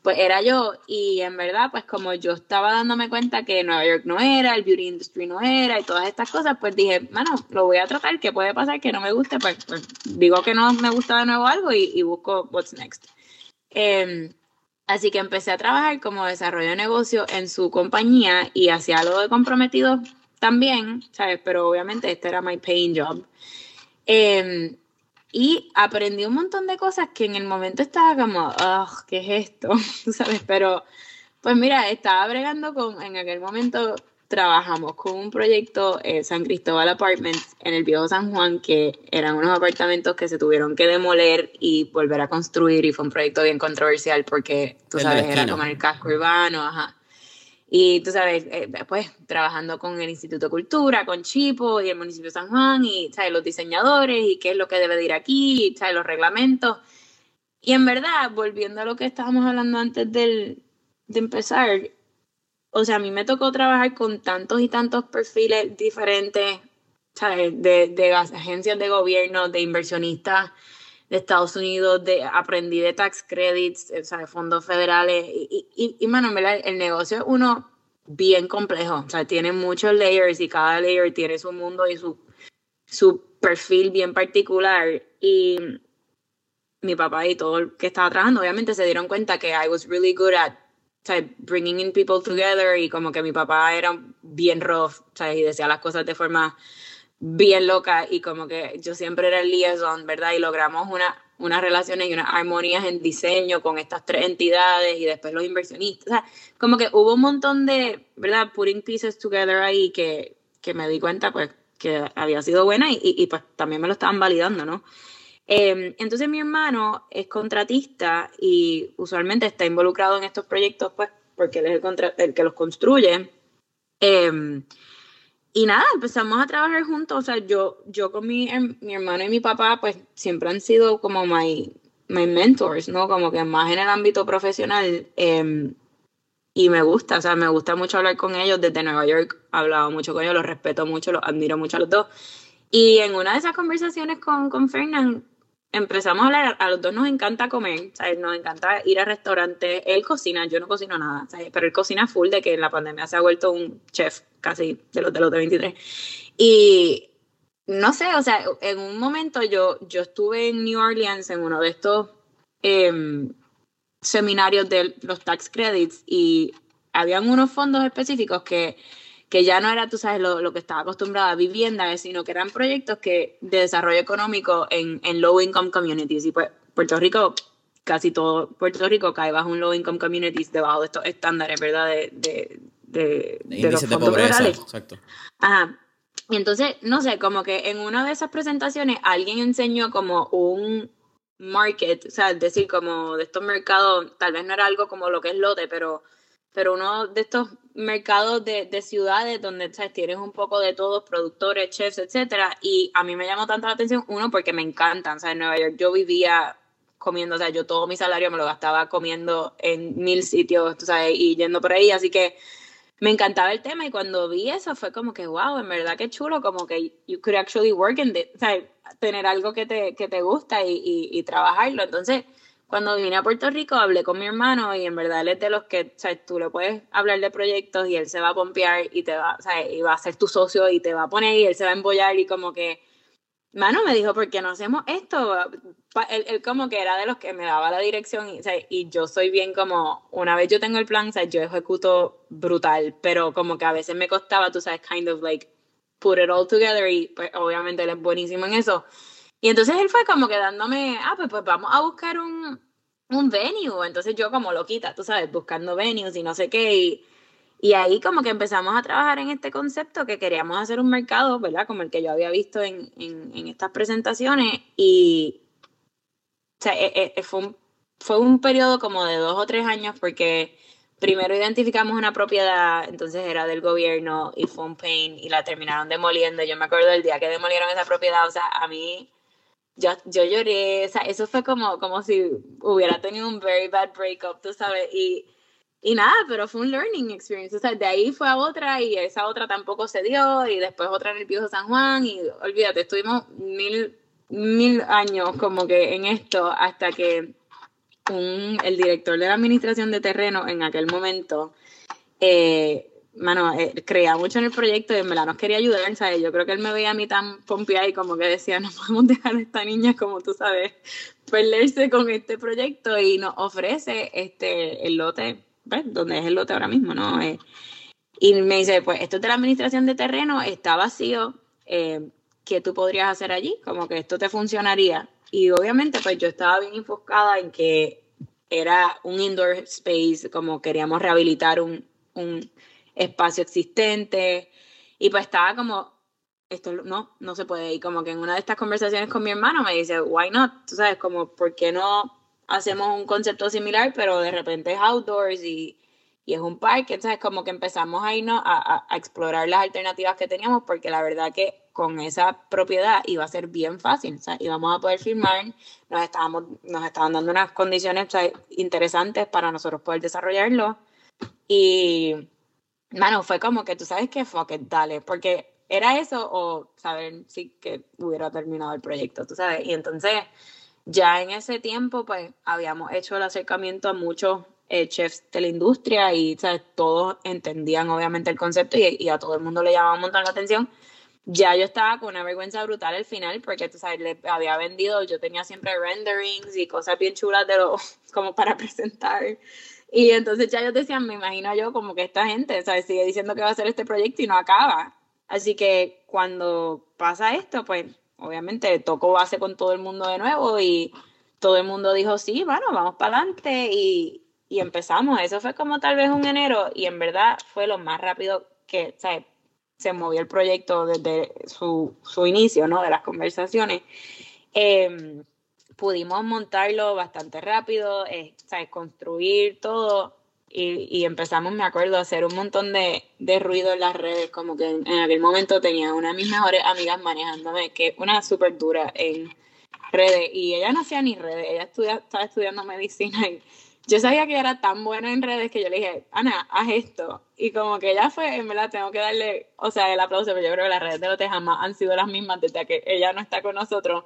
pues era yo. Y en verdad, pues como yo estaba dándome cuenta que Nueva York no era, el beauty industry no era y todas estas cosas, pues dije, bueno, lo voy a tratar, ¿qué puede pasar que no me guste? Pues, pues digo que no me gusta de nuevo algo y, busco what's next. Eh, Así que empecé a trabajar como desarrollo de negocio en su compañía y hacía algo de comprometido también, ¿sabes? Pero obviamente este era my paying job. Em, y aprendí un montón de cosas que en el momento estaba como, ugh, ¿qué es esto? ¿Sabes? Pero, pues mira, estaba bregando con, en aquel momento trabajamos con un proyecto eh, San Cristóbal Apartments en el viejo San Juan, que eran unos apartamentos que se tuvieron que demoler y volver a construir, y fue un proyecto bien controversial porque, tú sabes, era como el casco urbano, ajá. Y tú sabes, eh, pues trabajando con el Instituto de Cultura, con Chipo y el municipio de San Juan, y ¿sabes? los diseñadores, y qué es lo que debe de ir aquí, ¿sabes? los reglamentos. Y en verdad, volviendo a lo que estábamos hablando antes del, de empezar, o sea, a mí me tocó trabajar con tantos y tantos perfiles diferentes, ¿sabes? De, de agencias de gobierno, de inversionistas de Estados Unidos, de, aprendí de tax credits, o sea, de fondos federales. Y, y, y mano, el negocio es uno bien complejo, o sea, tiene muchos layers y cada layer tiene su mundo y su, su perfil bien particular. Y mi papá y todo el que estaba trabajando, obviamente se dieron cuenta que I was really good at bringing in people together y como que mi papá era bien rough, ¿sabes? Y decía las cosas de forma bien loca y como que yo siempre era el liaison, ¿verdad? Y logramos una, unas relaciones y unas armonías en diseño con estas tres entidades y después los inversionistas. O sea, como que hubo un montón de, ¿verdad? Putting pieces together ahí que, que me di cuenta, pues, que había sido buena y, y, pues también me lo estaban validando, ¿no? Em, entonces mi hermano es contratista y usualmente está involucrado en estos proyectos, pues, porque él es el, el que los construye. Em, y nada, empezamos a trabajar juntos. O sea, yo, yo con mi, mi hermano y mi papá, pues siempre han sido como my, my mentors, ¿no? Como que más en el ámbito profesional. Em, y me gusta, o sea, me gusta mucho hablar con ellos desde Nueva York. He hablado mucho con ellos, los respeto mucho, los admiro mucho a los dos. Y en una de esas conversaciones con, con Fernand, empezamos a hablar, a los dos nos encanta comer, ¿sabes? nos encanta ir a restaurantes, él cocina, yo no cocino nada, ¿sabes? pero él cocina full de que en la pandemia se ha vuelto un chef casi de los de los de 23. Y no sé, o sea, en un momento yo, yo estuve en New Orleans en uno de estos em, seminarios de los tax credits y habían unos fondos específicos que que ya no era, tú sabes, lo, lo que estaba acostumbrada a vivienda, sino que eran proyectos que de desarrollo económico en, en low income communities. Y pues Puerto Rico, casi todo Puerto Rico cae bajo un low income communities debajo de estos estándares, ¿verdad? De, de, de, de, los fondos pobreza, Exacto. Ajá. Y entonces, no sé, como que en una de esas presentaciones alguien enseñó como un market, o sea, es decir, como de estos mercados, tal vez no era algo como lo que es lote, pero, pero uno de estos mercados de, de ciudades donde ¿sabes? tienes un poco de todos, productores, chefs, etcétera, y a mí me llamó tanto la atención, uno, porque me encantan, o sea, en Nueva York yo vivía comiendo, o sea, yo todo mi salario me lo gastaba comiendo en mil sitios, tú sabes, y yendo por ahí, así que me encantaba el tema y cuando vi eso fue como que, wow, en verdad que chulo, como que you could actually work in it, o sea, tener algo que te, que te gusta y, y, trabajarlo. Entonces, cuando vine a Puerto Rico, hablé con mi hermano y en verdad él es de los que, sea, tú le puedes hablar de proyectos y él se va a pompear y te va, sea, y va a ser tu socio y te va a poner y él se va a embollar y como que mano, me dijo, ¿por qué no hacemos esto? Él, como que era de los que me daba la dirección y, y, yo soy bien como, una vez yo tengo el plan, sea, yo ejecuto brutal, pero como que a veces me costaba, tú sabes, kind of like put it all together y pues obviamente él es buenísimo en eso. Y entonces él fue como que dándome, ah, pues, pues vamos a buscar un, un venue. Entonces yo como loquita, tú sabes, buscando venues y no sé qué. Y, y ahí como que empezamos a trabajar en este concepto que queríamos hacer un mercado, ¿verdad? Como el que yo había visto en, en, estas presentaciones. Y o sea, e, e, fue, un, fue un periodo como de dos o tres años porque primero identificamos una propiedad, entonces era del gobierno y fue un pain y la terminaron demoliendo. Yo me acuerdo del día que demolieron esa propiedad, o sea, a mí yo, yo lloré, o sea, eso fue como, como si hubiera tenido un very bad breakup, tú sabes, y y nada, pero fue un learning experience. O sea, de ahí fue a otra y esa otra tampoco se dio y después otra en el viejo San Juan y olvídate, estuvimos mil, mil años como que en esto hasta que un, el director de la administración de terreno en aquel momento, eh, mano, eh, creía mucho en el proyecto y en verdad nos quería ayudar, ¿sabes? Yo creo que él me veía a mí tan pompeada y como que decía, no podemos dejar a esta niña, como tú sabes, perderse con este proyecto y nos ofrece este el lote pues, donde es el lote ahora mismo, ¿no? Eh, y me dice, pues esto es de la administración de terreno, está vacío, eh, ¿qué tú podrías hacer allí? Como que esto te funcionaría. Y obviamente, pues yo estaba bien enfocada en que era un indoor space, como queríamos rehabilitar un, un espacio existente. Y pues estaba como, esto no, no se puede. Y como que en una de estas conversaciones con mi hermano me dice, why not? Tú sabes, como, ¿por qué no hacemos un concepto similar, pero de repente es outdoors y, y es un parque, entonces como que empezamos ahí ¿no? a, a, explorar las alternativas que teníamos, porque la verdad que con esa propiedad iba a ser bien fácil, o sea, íbamos a poder firmar, nos, estábamos, nos estaban dando unas condiciones interesantes para nosotros poder desarrollarlo, y, bueno, fue como que tú sabes que fuck it, dale, porque era eso o saber si que hubiera terminado el proyecto, tú sabes, y entonces ya en ese tiempo, pues habíamos hecho el acercamiento a muchos eh, chefs de la industria y ¿sabes? todos entendían obviamente el concepto y, a todo el mundo le llamaba un montón la atención. Ya yo estaba con una vergüenza brutal al final porque, tú sabes, le había vendido, yo tenía siempre renderings y cosas bien chulas de lo, como para presentar. Y entonces ya yo decía, me imagino yo como que esta gente, ¿sabes? Sigue diciendo que va a hacer este proyecto y no acaba. Así que cuando pasa esto, pues obviamente tocó base con todo el mundo de nuevo y todo el mundo dijo, sí, bueno, vamos para adelante y, y, empezamos. Eso fue como tal vez un enero y en verdad fue lo más rápido que se movió el proyecto desde su, su, inicio, ¿no? De las conversaciones. Em, pudimos montarlo bastante rápido, eh, construir todo y, empezamos, me acuerdo, a hacer un montón de, de ruido en las redes, como que en, aquel momento tenía una de mis mejores amigas manejándome, que una súper dura en redes, y ella no hacía ni redes, ella estudia, estaba estudiando medicina y yo sabía que era tan buena en redes que yo le dije, Ana, haz esto. Y como que ella fue, en verdad, tengo que darle, o sea, el aplauso, pero yo creo que las redes de Lote jamás han sido las mismas desde que ella no está con nosotros.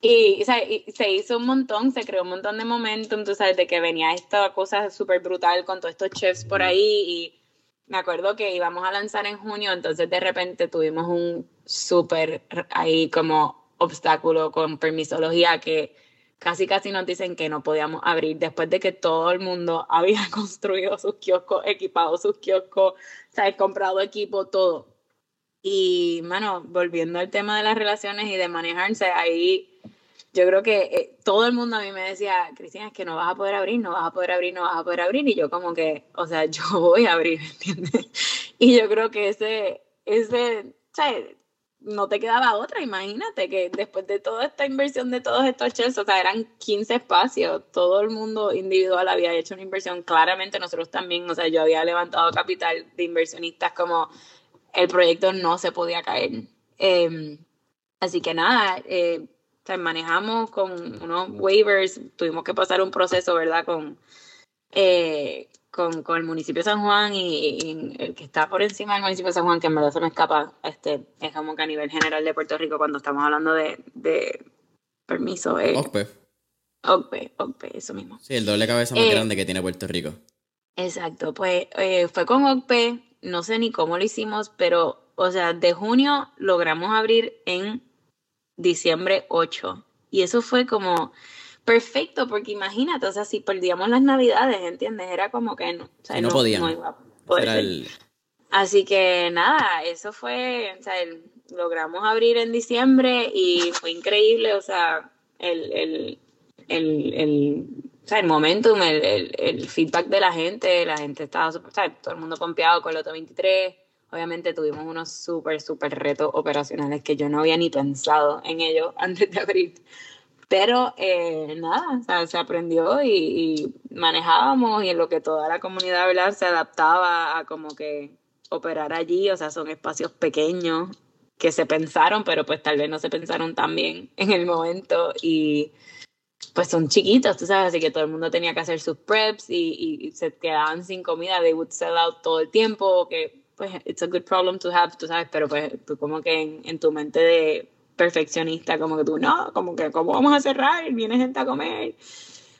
Y, se hizo un montón, se creó un montón de momentum, tú sabes, de que venía esta cosa súper brutal con todos estos chefs por ahí y me acuerdo que íbamos a lanzar en junio, entonces de repente tuvimos un súper ahí como obstáculo con permisología que casi casi nos dicen que no podíamos abrir después de que todo el mundo había construido sus kioscos, equipado sus kioscos, ¿sabes? comprado equipo, todo. Y, mano, volviendo al tema de las relaciones y de manejarse, ahí yo creo que eh, todo el mundo a mí me decía, Cristina, es que no vas a poder abrir, no vas a poder abrir, no vas a poder abrir. Y yo como que, o sea, yo voy a abrir, ¿entiendes? Y yo creo que ese, ese, ¿sabes? no te quedaba otra, imagínate que después de toda esta inversión de todos estos chefs, o sea, eran 15 espacios, todo el mundo individual había hecho una inversión, claramente nosotros también, o sea, yo había levantado capital de inversionistas como el proyecto no se podía caer. Em, así que nada, eh, manejamos con unos waivers, tuvimos que pasar un proceso, ¿verdad? Con, eh, con, con, el municipio de San Juan y, el que está por encima del municipio de San Juan, que en verdad se me escapa, este, es como que a nivel general de Puerto Rico, cuando estamos hablando de, de permiso. Eh, OCPE. OCPE, OCPE, eso mismo. Sí, el doble cabeza más eh, grande que tiene Puerto Rico. Exacto, pues eh, fue con OCPE, no sé ni cómo lo hicimos, pero, o sea, de junio logramos abrir en diciembre 8. Y eso fue como perfecto, porque imagínate, o sea, si perdíamos las navidades, ¿entiendes? Era como que no, o sea, no, podían. iba a poder Así que nada, eso fue, o sea, logramos abrir en diciembre y fue increíble, o sea, el, el, el, el o sea, el momentum, el, el, feedback de la gente, la gente estaba o sea, todo el mundo pompeado con el Loto 23. Obviamente tuvimos unos súper, súper retos operacionales que yo no había ni pensado en ello antes de abrir. Pero eh, nada, se aprendió y, manejábamos y en lo que toda la comunidad ¿verdad? se adaptaba a como que operar allí, o sea, son espacios pequeños que se pensaron, pero pues tal vez no se pensaron tan bien en el momento y pues son chiquitos, tú sabes, así que todo el mundo tenía que hacer sus preps y, y se quedaban sin comida, they would sell out todo el tiempo, que pues it's a good problem to have, tú sabes, pero pues tú como que en tu mente de perfeccionista, como que tú, no, como que, ¿cómo vamos a cerrar? Viene gente a comer.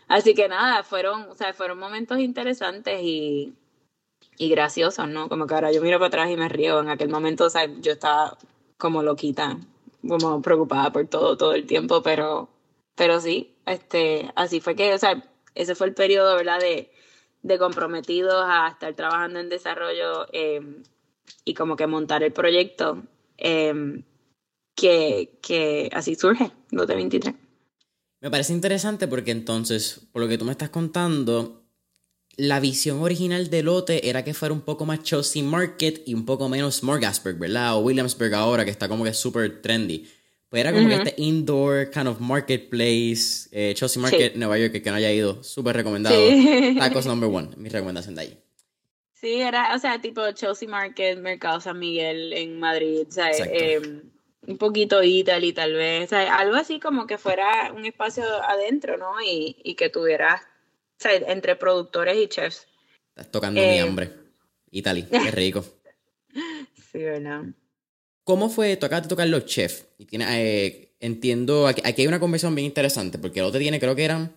Así que nada, fueron, o sea, fueron momentos interesantes y, y graciosos, ¿no? Como que ahora yo miro para atrás y me río. En aquel momento, o sea, yo estaba como loquita, como preocupada por todo, todo el tiempo, pero, pero sí, este, así fue que, o sea, ese fue el periodo, ¿verdad? De, de comprometidos a estar trabajando en desarrollo eh, y como que montar el proyecto. Eh, que, que así surge Lote 23. Me parece interesante porque entonces, por lo que tú me estás contando, la visión original de Lote era que fuera un poco más Chelsea Market y un poco menos Smorgasburg, ¿verdad? O Williamsburg ahora, que está como que súper trendy. Pues era como que este indoor kind of marketplace, eh, Chelsea Market, Nueva York, que no haya ido, súper recomendado. Tacos number one, mi recomendación de ahí. Sí, era, o sea, tipo Chelsea Market, Mercado San Miguel en Madrid, o sea, eh, un poquito Italy tal vez, algo así como que fuera un espacio adentro, ¿no? Y, y que tuviera, o sea, entre productores y chefs. Estás tocando mi eh, hambre. Italy, qué rico. sí, ¿verdad? ¿Cómo fue? Tú acabas tocar los chefs. Y tiene, eh, entiendo, aquí, hay una conversación bien interesante, porque el otro tiene, creo que eran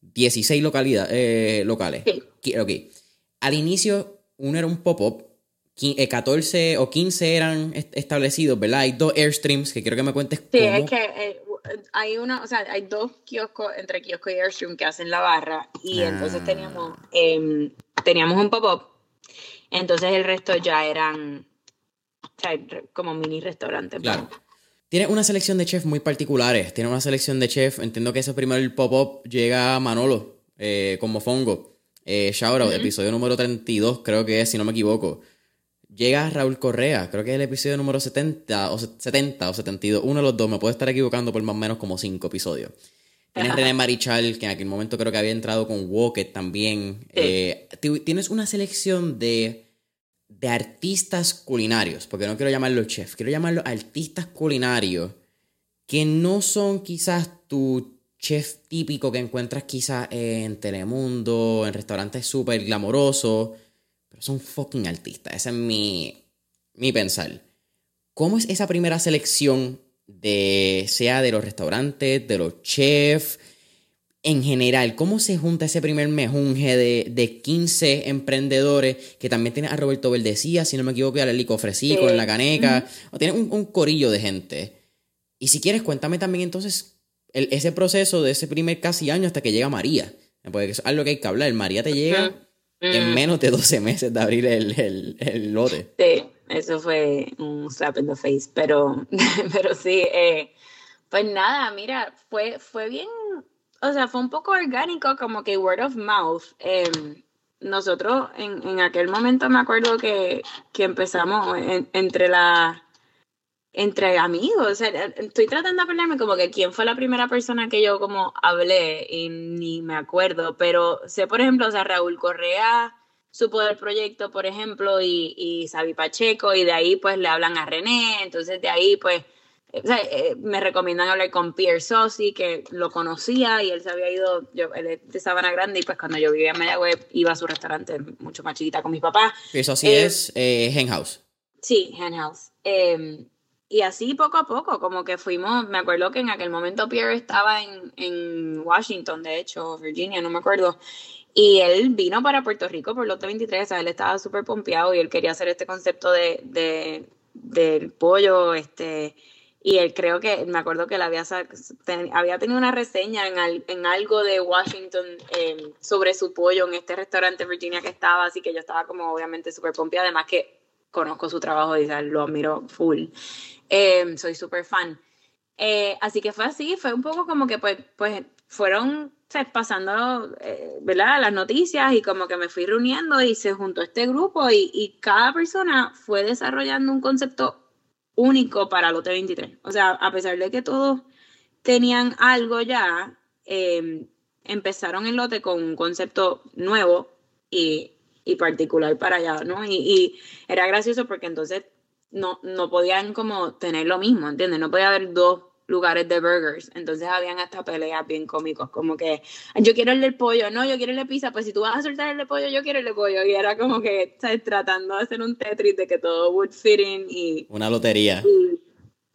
16 localidades, eh, locales. Sí. Al inicio, uno era un pop-up 14 eh, o 15 eran establecidos, ¿verdad? Hay dos Airstreams que quiero que me cuentes sí, es que eh, hay una, o sea, hay dos kioscos entre kiosco y Airstream que hacen la barra y ah. entonces teníamos, em, teníamos un pop-up, entonces el resto ya eran, o sea, como mini restaurantes. Claro. Tiene una selección de chefs muy particulares, tiene una selección de chefs, entiendo que ese primer pop-up llega a Manolo eh, como Fongo. Eh, shout out, episodio número 32 creo que es, si no me equivoco llega Raúl Correa, creo que es el episodio número 70 o 70 o 72, uno de los dos, me puedo estar equivocando por más o menos como cinco episodios. Tienes René Marichal, que en aquel momento creo que había entrado con Wocket también. Eh, tienes una selección de, de artistas culinarios, porque no quiero llamarlos chefs, quiero llamarlos artistas culinarios, que no son quizás tu chef típico que encuentras quizás en Telemundo, en restaurantes súper glamorosos pero son fucking artistas. Ese es mi, mi pensar. ¿Cómo es esa primera selección de, sea de los restaurantes, de los chefs, en general? ¿Cómo se junta ese primer mejunje de, de 15 emprendedores que también tiene a Roberto Verdecía, si no me equivoco, y a Lelico Fresico en la caneca? O tiene un, un corillo de gente. Y si quieres, cuéntame también entonces ese proceso de ese primer casi año hasta que llega María. Porque es algo que hay que hablar. María te llega en menos de 12 meses de abrir el, el, lote. Sí, eso fue un slap in the face. Pero, pero sí, eh, pues nada, mira, fue, fue bien, o sea, fue un poco orgánico, como que word of mouth. Em, nosotros en, en, aquel momento me acuerdo que, que empezamos entre la entre amigos, o sea, estoy tratando de acordarme como que quién fue la primera persona que yo como hablé y ni me acuerdo, pero sé, por ejemplo, o sea, Raúl Correa supo del proyecto, por ejemplo, y, y Sabi Pacheco, y de ahí pues le hablan a René, entonces de ahí pues o sea, eh, me recomiendan hablar con Pierre Sossi, que lo conocía y él se había ido, yo, él es de Sabana Grande y pues cuando yo vivía en Mayagüez iba a su restaurante mucho más chiquita con mis papás. Pierre Sossi eh, es eh, Hen House. Sí, Hen House. Em, y así poco a poco, como que fuimos, me acuerdo que en aquel momento Pierre estaba en, en Washington, de hecho, Virginia, no me acuerdo, y él vino para Puerto Rico por Lote 23, o sea, él estaba súper pompeado y él quería hacer este concepto de, de, del pollo, este, y él creo que, me acuerdo que él había, había tenido una reseña en, en algo de Washington em, sobre su pollo en este restaurante Virginia que estaba, así que yo estaba como obviamente súper pompeada, además que conozco su trabajo y lo admiro full. Em, soy súper fan. Eh, así que fue así, fue un poco como que pues, pues fueron pasando eh, ¿verdad? las noticias y como que me fui reuniendo y se juntó este grupo y, y cada persona fue desarrollando un concepto único para Lote 23. O sea, a pesar de que todos tenían algo ya, em, empezaron el lote con un concepto nuevo y, y particular para allá, ¿no? Y, era gracioso porque entonces no, no podían como tener lo mismo, ¿entiendes? No podía haber dos lugares de burgers. Entonces habían hasta peleas bien cómicos, como que yo quiero el del pollo, no, yo quiero el de pizza, pues si tú vas a soltar el de pollo, yo quiero el de pollo. Y era como que, ¿sabes? Tratando de hacer un Tetris de que todo would fit in y... Una lotería.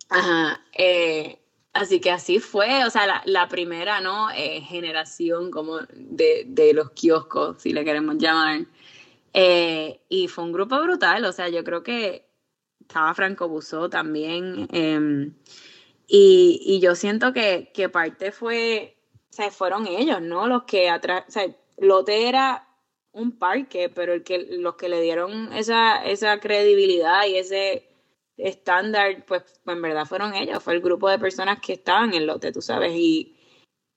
ajá. Eh, así que así fue, o sea, la, la primera, ¿no? Eh, generación como de, de, los kioscos, si le queremos llamar. Eh, y fue un grupo brutal, o sea, yo creo que estaba Franco Busó también. Em, y, y, yo siento que, que, parte fue, o sea, fueron ellos, ¿no? Los que atrás, o sea, Lote era un parque, pero el que, los que le dieron esa, esa credibilidad y ese estándar, pues, en verdad fueron ellos, fue el grupo de personas que estaban en Lote, tú sabes, y,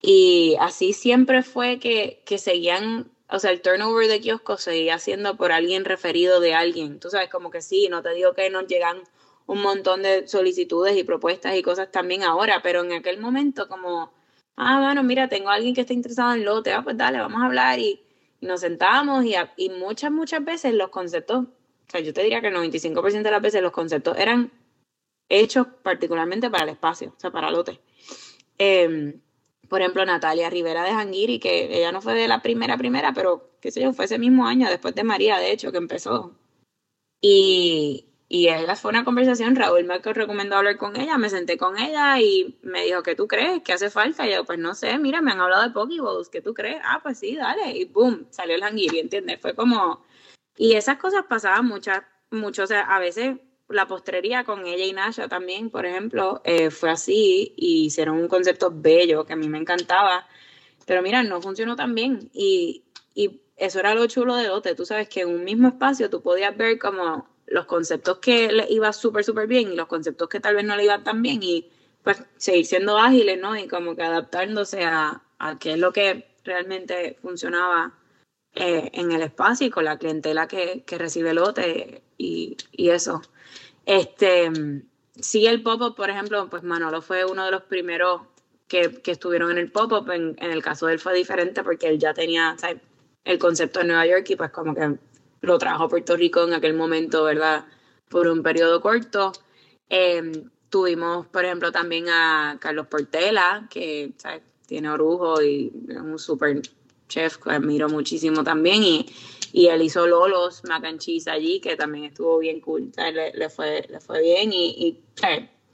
y así siempre fue que, que seguían o sea, el turnover de kiosco seguía siendo por alguien referido de alguien. Tú sabes, como que sí, no te digo que nos llegan un montón de solicitudes y propuestas y cosas también ahora, pero en aquel momento como, ah, bueno, mira, tengo a alguien que está interesado en lote, ah, pues dale, vamos a hablar y, nos sentamos y, y, muchas, muchas veces los conceptos, o sea, yo te diría que el 95% de las veces los conceptos eran hechos particularmente para el espacio, o sea, para lote. Eh, por ejemplo, Natalia Rivera de Janguiri, que ella no fue de la primera primera, pero qué sé yo, fue ese mismo año, después de María, de hecho, que empezó. Y, y ella fue una conversación, Raúl me recomendó hablar con ella, me senté con ella y me dijo, ¿qué tú crees? ¿Qué hace falta? Y yo, pues no sé, mira, me han hablado de Pokeballs, ¿qué tú crees? Ah, pues sí, dale. Y boom, salió el Janguiri, ¿entiendes? Fue como... Y esas cosas pasaban muchas, mucho, o sea, a veces la postrería con ella y Nasha también, por ejemplo, eh, fue así y hicieron un concepto bello que a mí me encantaba. Pero mira, no funcionó tan bien y, y eso era lo chulo de Lote. Tú sabes que en un mismo espacio tú podías ver como los conceptos que le iba súper, súper bien y los conceptos que tal vez no le iban tan bien y pues seguir siendo ágiles, ¿no? Y como que adaptándose a, a qué es lo que realmente funcionaba eh, en el espacio y con la clientela que, que recibe Lote y, y eso. Este, sí, el pop-up, por ejemplo, pues Manolo fue uno de los primeros que, que estuvieron en el pop-up. En, en, el caso de él fue diferente porque él ya tenía el concepto de Nueva York y pues como que lo trajo a Puerto Rico en aquel momento, ¿verdad? Por un periodo corto. Eh, tuvimos, por ejemplo, también a Carlos Portela, que ¿sabes? tiene orujo y es un super chef que admiro muchísimo también. Y y él hizo Lolos mac and cheese allí, que también estuvo bien cool, le, le, fue, le fue bien y, y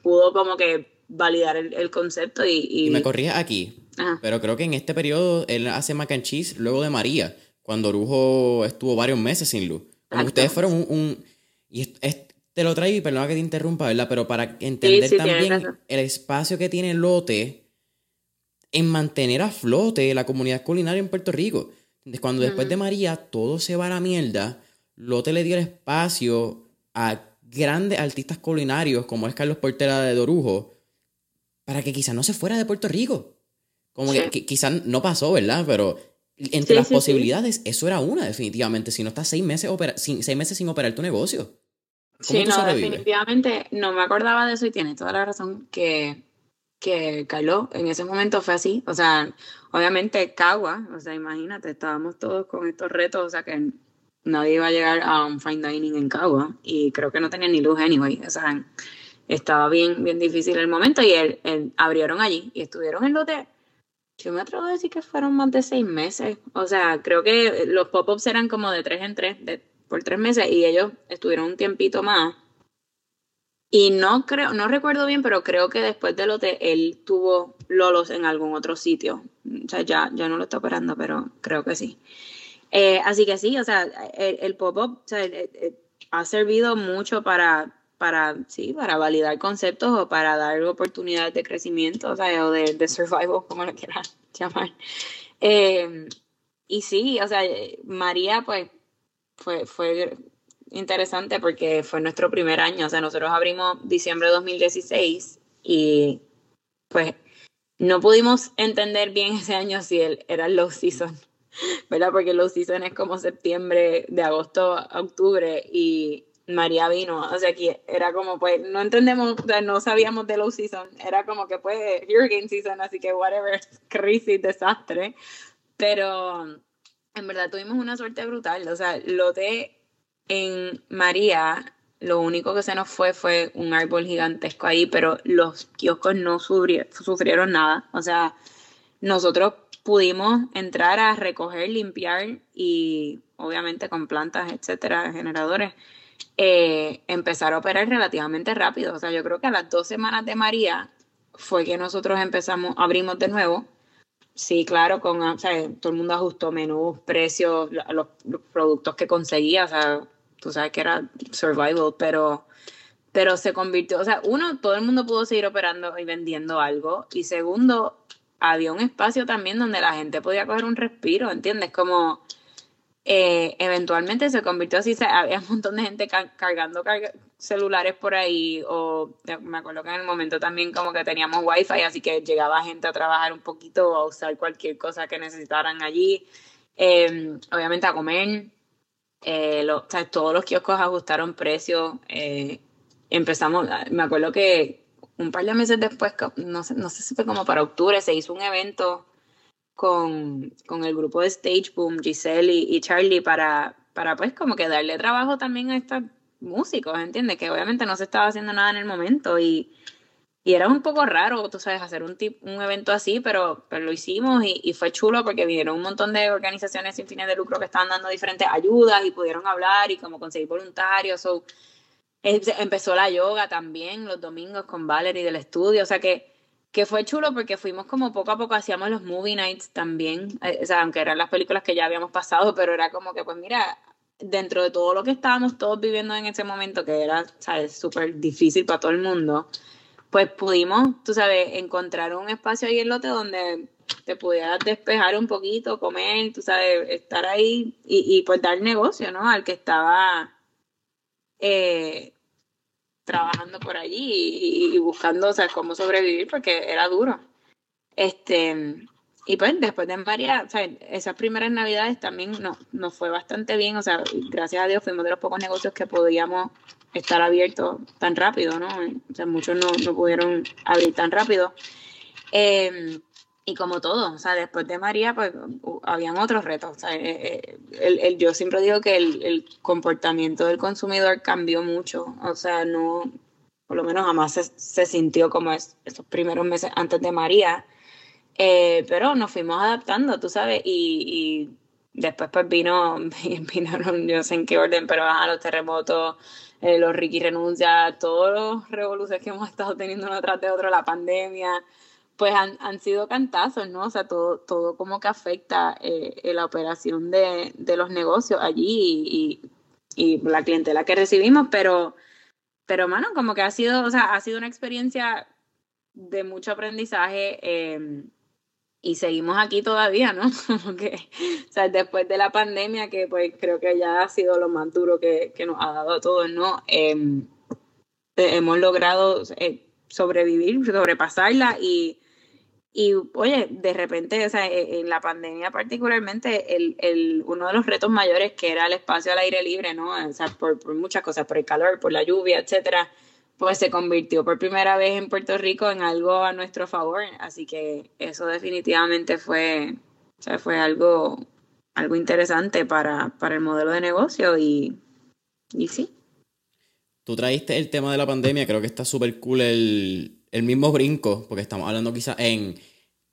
pudo como que validar el, el concepto y, y... me corría aquí, pero creo que en este periodo él hace mac and cheese luego de María, cuando Orujo estuvo varios meses sin luz. Como ustedes fueron un... y te lo traigo y perdona que te interrumpa, ¿verdad? Pero para entender también el espacio que tiene lote en mantener a flote la comunidad culinaria en Puerto Rico. Cuando después de María todo se va a la mierda, Lote le dio el espacio a grandes artistas culinarios como es Carlos Portera de Dorujo para que quizás no se fuera de Puerto Rico. Como que, quizás no pasó, ¿verdad? Pero entre las posibilidades, eso era una, definitivamente. Si no estás seis meses, sin, seis meses sin operar tu negocio. Sí, no, definitivamente no me acordaba de eso y tiene toda la razón que, que Carlos en ese momento fue así. O sea, obviamente Cagua, o sea, imagínate, estábamos todos con estos retos, o sea, que nadie iba a llegar a un fine dining en Cagua y creo que no tenía ni luz anyway. O sea, estaba bien, bien difícil el momento y él, abrieron allí y estuvieron en lote. Yo me atrevo a decir que fueron más de seis meses. O sea, creo que los pop-ups eran como de tres en tres, por tres meses, y ellos estuvieron un tiempito más. Y no creo, no recuerdo bien, pero creo que después del hotel él tuvo Lolos en algún otro sitio. O sea, ya, ya no lo está operando, pero creo que sí. Eh, así que sí, o sea, el, pop-up ha servido mucho para, para, sí, para validar conceptos o para dar oportunidades de crecimiento, o sea, o de, de survival, como lo quieras llamar. Eh, y sí, o sea, María, pues, fue, fue interesante porque fue nuestro primer año, o sea, nosotros abrimos diciembre de 2016 y pues no pudimos entender bien ese año si él era low season, ¿verdad? Porque low season es como septiembre, de agosto a octubre y María vino, o sea, que era como pues no entendemos, o sea, no sabíamos de low season, era como que pues hurricane season, así que whatever, crisis, desastre, pero en verdad tuvimos una suerte brutal, o sea, lo de en María, lo único que se nos fue fue un árbol gigantesco ahí, pero los kioscos no sufrieron nada. O sea, nosotros pudimos entrar a recoger, limpiar y obviamente con plantas, etcétera, generadores, eh, empezar a operar relativamente rápido. O sea, yo creo que a las dos semanas de María fue que nosotros empezamos, abrimos de nuevo. Sí, claro, con, o sea, todo el mundo ajustó menús, precios, los, los productos que conseguía, o sea, tú sabes que era survival, pero, pero se convirtió, o sea, uno, todo el mundo pudo seguir operando y vendiendo algo, y segundo, había un espacio también donde la gente podía coger un respiro, ¿entiendes? Como eh, eventualmente se convirtió así, había un montón de gente cargando celulares por ahí, o me acuerdo que en el momento también como que teníamos wifi, así que llegaba gente a trabajar un poquito o a usar cualquier cosa que necesitaran allí, eh, obviamente a comer, eh, todos los kioscos ajustaron precios. Eh, empezamos, me acuerdo que un par de meses después, no sé, no sé si fue como para octubre, se hizo un evento con, con el grupo de Stage Boom, Giselle y, Charlie, para, para pues como que darle trabajo también a estos músicos, ¿entiendes? Que obviamente no se estaba haciendo nada en el momento y y era un poco raro, tú sabes, hacer un, tip, un evento así, pero, pero lo hicimos y, y, fue chulo porque vinieron un montón de organizaciones sin fines de lucro que estaban dando diferentes ayudas y pudieron hablar y como conseguir voluntarios. So, empezó la yoga también los domingos con Valerie del estudio, o sea que, que fue chulo porque fuimos como poco a poco, hacíamos los movie nights también, eh, o sea, aunque eran las películas que ya habíamos pasado, pero era como que pues mira, dentro de todo lo que estábamos todos viviendo en ese momento, que era, sabes, súper difícil para todo el mundo, pues pudimos, tú sabes, encontrar un espacio ahí en lote donde te pudieras despejar un poquito, comer, tú sabes, estar ahí y, y pues dar negocio, ¿no? Al que estaba eh, trabajando por allí y, buscando, o sea, cómo sobrevivir porque era duro. Este, y pues después de María, o sea, esas primeras navidades también no, nos fue bastante bien, o sea, gracias a Dios fuimos de los pocos negocios que podíamos estar abierto tan rápido, ¿no? O sea, muchos no, no pudieron abrir tan rápido. Em, y como todo, o sea, después de María, pues habían otros retos. O sea, eh, eh, el, yo siempre digo que el, el, comportamiento del consumidor cambió mucho. O sea, no, por lo menos jamás se, se sintió como es, esos primeros meses antes de María. Eh, pero nos fuimos adaptando, tú sabes, y, y después pues vino, vinieron, yo no sé en qué orden, pero los terremotos, los Ricky renuncia, todos los revoluciones que hemos estado teniendo uno tras de otro, la pandemia, pues han, han sido cantazos, ¿no? O sea, todo, todo como que afecta eh, la operación de, de, los negocios allí y, y, la clientela que recibimos, pero, pero, mano, como que ha sido, o sea, ha sido una experiencia de mucho aprendizaje. Eh, y seguimos aquí todavía, ¿no? Porque, o sea, después de la pandemia, que pues creo que ya ha sido lo más duro que, nos ha dado a todos, ¿no? Em, eh, hemos logrado eh, sobrevivir, sobrepasarla y, y, oye, de repente, o sea, e, en la pandemia particularmente, el, el, uno de los retos mayores que era el espacio al aire libre, ¿no? O sea, por, por muchas cosas, por el calor, por la lluvia, etcétera, pues se convirtió por primera vez en Puerto Rico en algo a nuestro favor. Así que eso definitivamente fue, o sea, fue algo, algo interesante para, para el modelo de negocio y, y sí. Tú traíste el tema de la pandemia, creo que está súper cool el, el, mismo brinco, porque estamos hablando quizás en,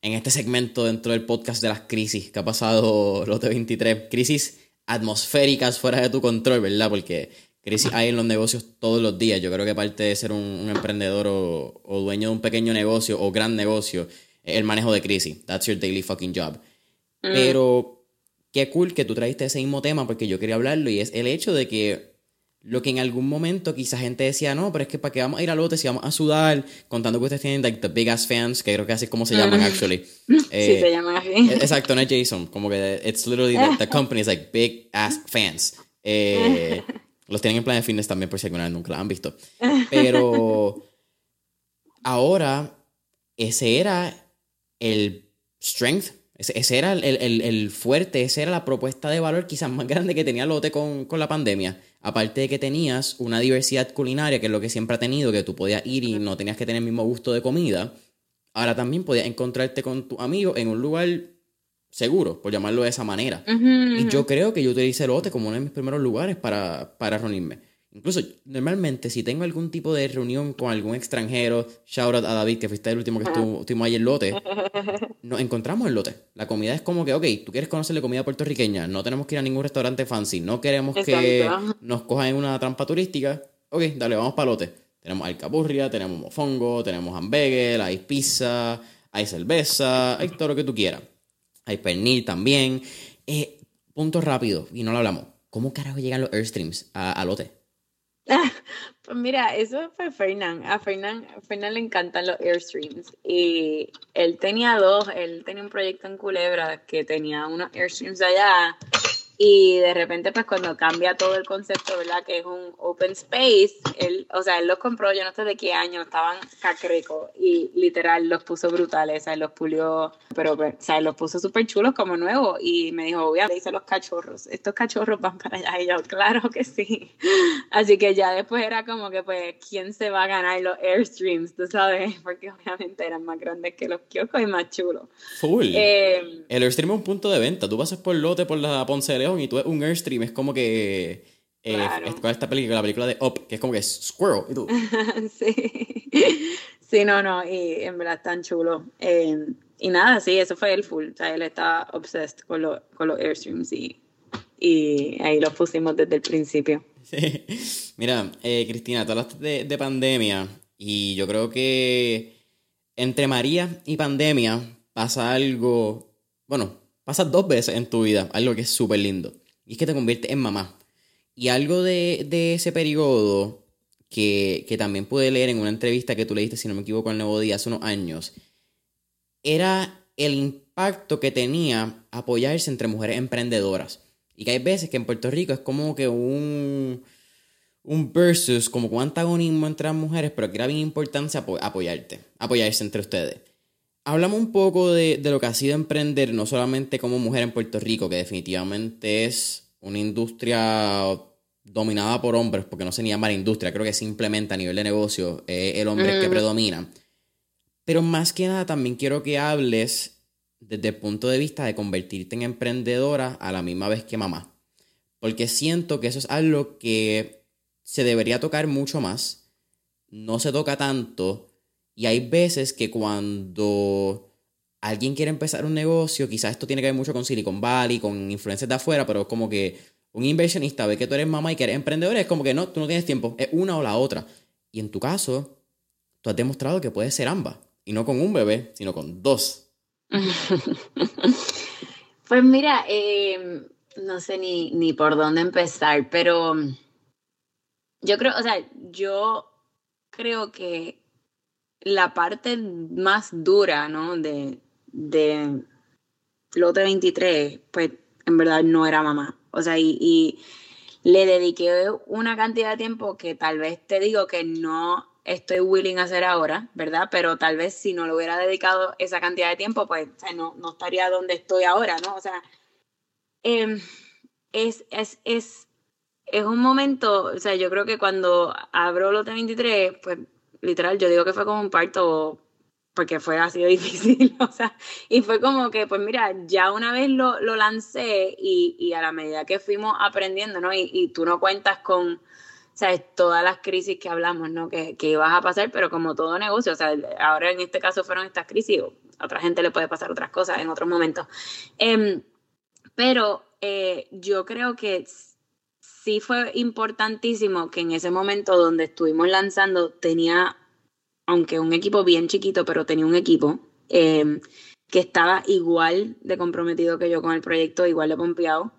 en este segmento dentro del podcast de las crisis que ha pasado los de 23, crisis atmosféricas fuera de tu control, ¿verdad? Porque crisis hay en los negocios todos los días. Yo creo que parte de ser un, emprendedor o, dueño de un pequeño negocio o gran negocio el manejo de crisis. That's your daily fucking job. Mm. Pero qué cool que tú trajiste ese mismo tema porque yo quería hablarlo y es el hecho de que lo que en algún momento quizá gente decía, no, pero es que para qué vamos a ir al lote si vamos a sudar, contando que ustedes tienen like the big ass fans, que creo que así es como se llaman actually. sí, eh, se llaman así. E-, exacto, no es Jason, como que it's literally the, the company is like big ass fans. Eh, los tienen en plan de fitness también por si alguna vez nunca la han visto. Pero ahora ese era el strength, ese, era el, fuerte, esa era la propuesta de valor quizás más grande que tenía Lote con, con la pandemia. Aparte de que tenías una diversidad culinaria, que es lo que siempre ha tenido, que tú podías ir y no tenías que tener el mismo gusto de comida. Ahora también podías encontrarte con tu amigo en un lugar seguro, por llamarlo de esa manera. Y yo creo que yo utilicé el Lote como uno de mis primeros lugares para, para reunirme. Incluso, normalmente, si tengo algún tipo de reunión con algún extranjero, shout out a David, que fuiste el último que estuvo, estuvimos ahí en Lote, nos encontramos en Lote. La comida es como que, ok, tú quieres conocerle comida puertorriqueña, no tenemos que ir a ningún restaurante fancy, no queremos que nos cojan en una trampa turística, ok, dale, vamos para Lote. Tenemos alcapurria, tenemos mofongo, tenemos hamburger, hay pizza, hay cerveza, hay todo lo que tú quieras. Hay pernil también. Eh, punto rápido, y no lo hablamos. ¿Cómo carajo llegan los Airstreams a, a Lote? Pues mira, eso fue Fernán. A Fernán, le encantan los Airstreams. Y él tenía dos, él tenía un proyecto en Culebra que tenía unos Airstreams allá y de repente, pues cuando cambia todo el concepto, ¿verdad? Que es un open space, él, o sea, él los compró, yo no sé de qué año, estaban cacreco y literal los puso brutales, o sea, los pulió, pero, pues, o sea, los puso súper chulos como nuevos y me dijo, voy a dice los cachorros, estos cachorros van para allá y yo, claro que sí. Así que ya después era como que, pues, ¿quién se va a ganar los Airstreams? Tú sabes, porque obviamente eran más grandes que los kioscos y más chulos. Full. Eh, el Airstream es un punto de venta, tú pasas por lote, por la Ponce de y tú ves un Airstream, es como que. Eh, esta película, la película de Up, que es como que es Squirrel. ¿y tú? sí. Sí, no, no, y en verdad tan chulo. Eh, y nada, sí, eso fue el full. O sea, él está obsessed con, lo, con los Airstreams y, y ahí los pusimos desde el principio. Sí. Mira, eh, Cristina, tú hablaste de, de pandemia y yo creo que entre María y pandemia pasa algo, bueno, pasas dos veces en tu vida, algo que es súper lindo. Y es que te conviertes en mamá. Y algo de, ese periodo que, también pude leer en una entrevista que tú leíste, si no me equivoco, al Nuevo Día hace unos años, era el impacto que tenía apoyarse entre mujeres emprendedoras. Y que hay veces que en Puerto Rico es como que un, un versus, como un antagonismo entre las mujeres, pero que era bien importante apoyarte, apoyarse entre ustedes. Hablamos un poco de, lo que ha sido emprender, no solamente como mujer en Puerto Rico, que definitivamente es una industria dominada por hombres, porque no se ni llama la industria, creo que simplemente a nivel de negocio el hombre que predomina. Pero más que nada también quiero que hables desde el punto de vista de convertirte en emprendedora a la misma vez que mamá. Porque siento que eso es algo que se debería tocar mucho más. No se toca tanto y hay veces que cuando alguien quiere empezar un negocio, quizás esto tiene que ver mucho con Silicon Valley, con influencias de afuera, pero es como que un inversionista ve que tú eres mamá y que eres emprendedor, es como que no, tú no tienes tiempo, es una o la otra. Y en tu caso, tú has demostrado que puedes ser ambas, y no con un bebé, sino con dos. pues mira, em, no sé ni, ni por dónde empezar, pero yo creo, o sea, yo creo que la parte más dura, ¿no? De, de lote 23, pues en verdad no era mamá. O sea, y, le dediqué una cantidad de tiempo que tal vez te digo que no estoy willing a hacer ahora, ¿verdad? Pero tal vez si no le hubiera dedicado esa cantidad de tiempo, pues no, no estaría donde estoy ahora, ¿no? O sea, em, es, es, es, es un momento, o sea, yo creo que cuando abro Lote 23, pues literal, yo digo que fue como un parto porque fue así de difícil, o sea, y fue como que, pues mira, ya una vez lo, lo lancé y, y, a la medida que fuimos aprendiendo, ¿no? Y, y tú no cuentas con, ¿sabes? Todas las crisis que hablamos, ¿no? Que, que ibas a pasar, pero como todo negocio, o sea, ahora en este caso fueron estas crisis, a otra gente le puede pasar otras cosas en otros momentos. Eh, pero eh, yo creo que sí fue importantísimo que en ese momento donde estuvimos lanzando tenía, aunque un equipo bien chiquito, pero tenía un equipo em, que estaba igual de comprometido que yo con el proyecto, igual de pompeado.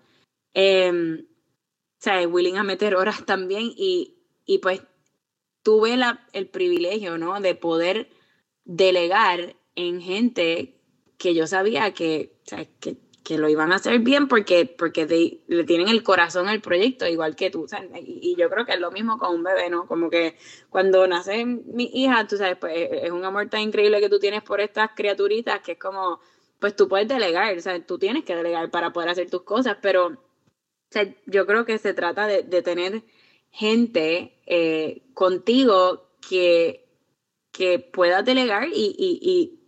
Eh, o sea, willing a meter horas también y, y pues tuve la, el privilegio, ¿no? De poder delegar en gente que yo sabía que, o sea, que que lo iban a hacer bien porque, porque le tienen el corazón al proyecto, igual que tú. Y, yo creo que es lo mismo con un bebé, ¿no? Como que cuando nace mi hija, tú sabes, pues es un amor tan increíble que tú tienes por estas criaturitas que es como, pues tú puedes delegar, o sea, tú tienes que delegar para poder hacer tus cosas, pero o sea, yo creo que se trata de, tener gente eh, contigo que, que pueda delegar y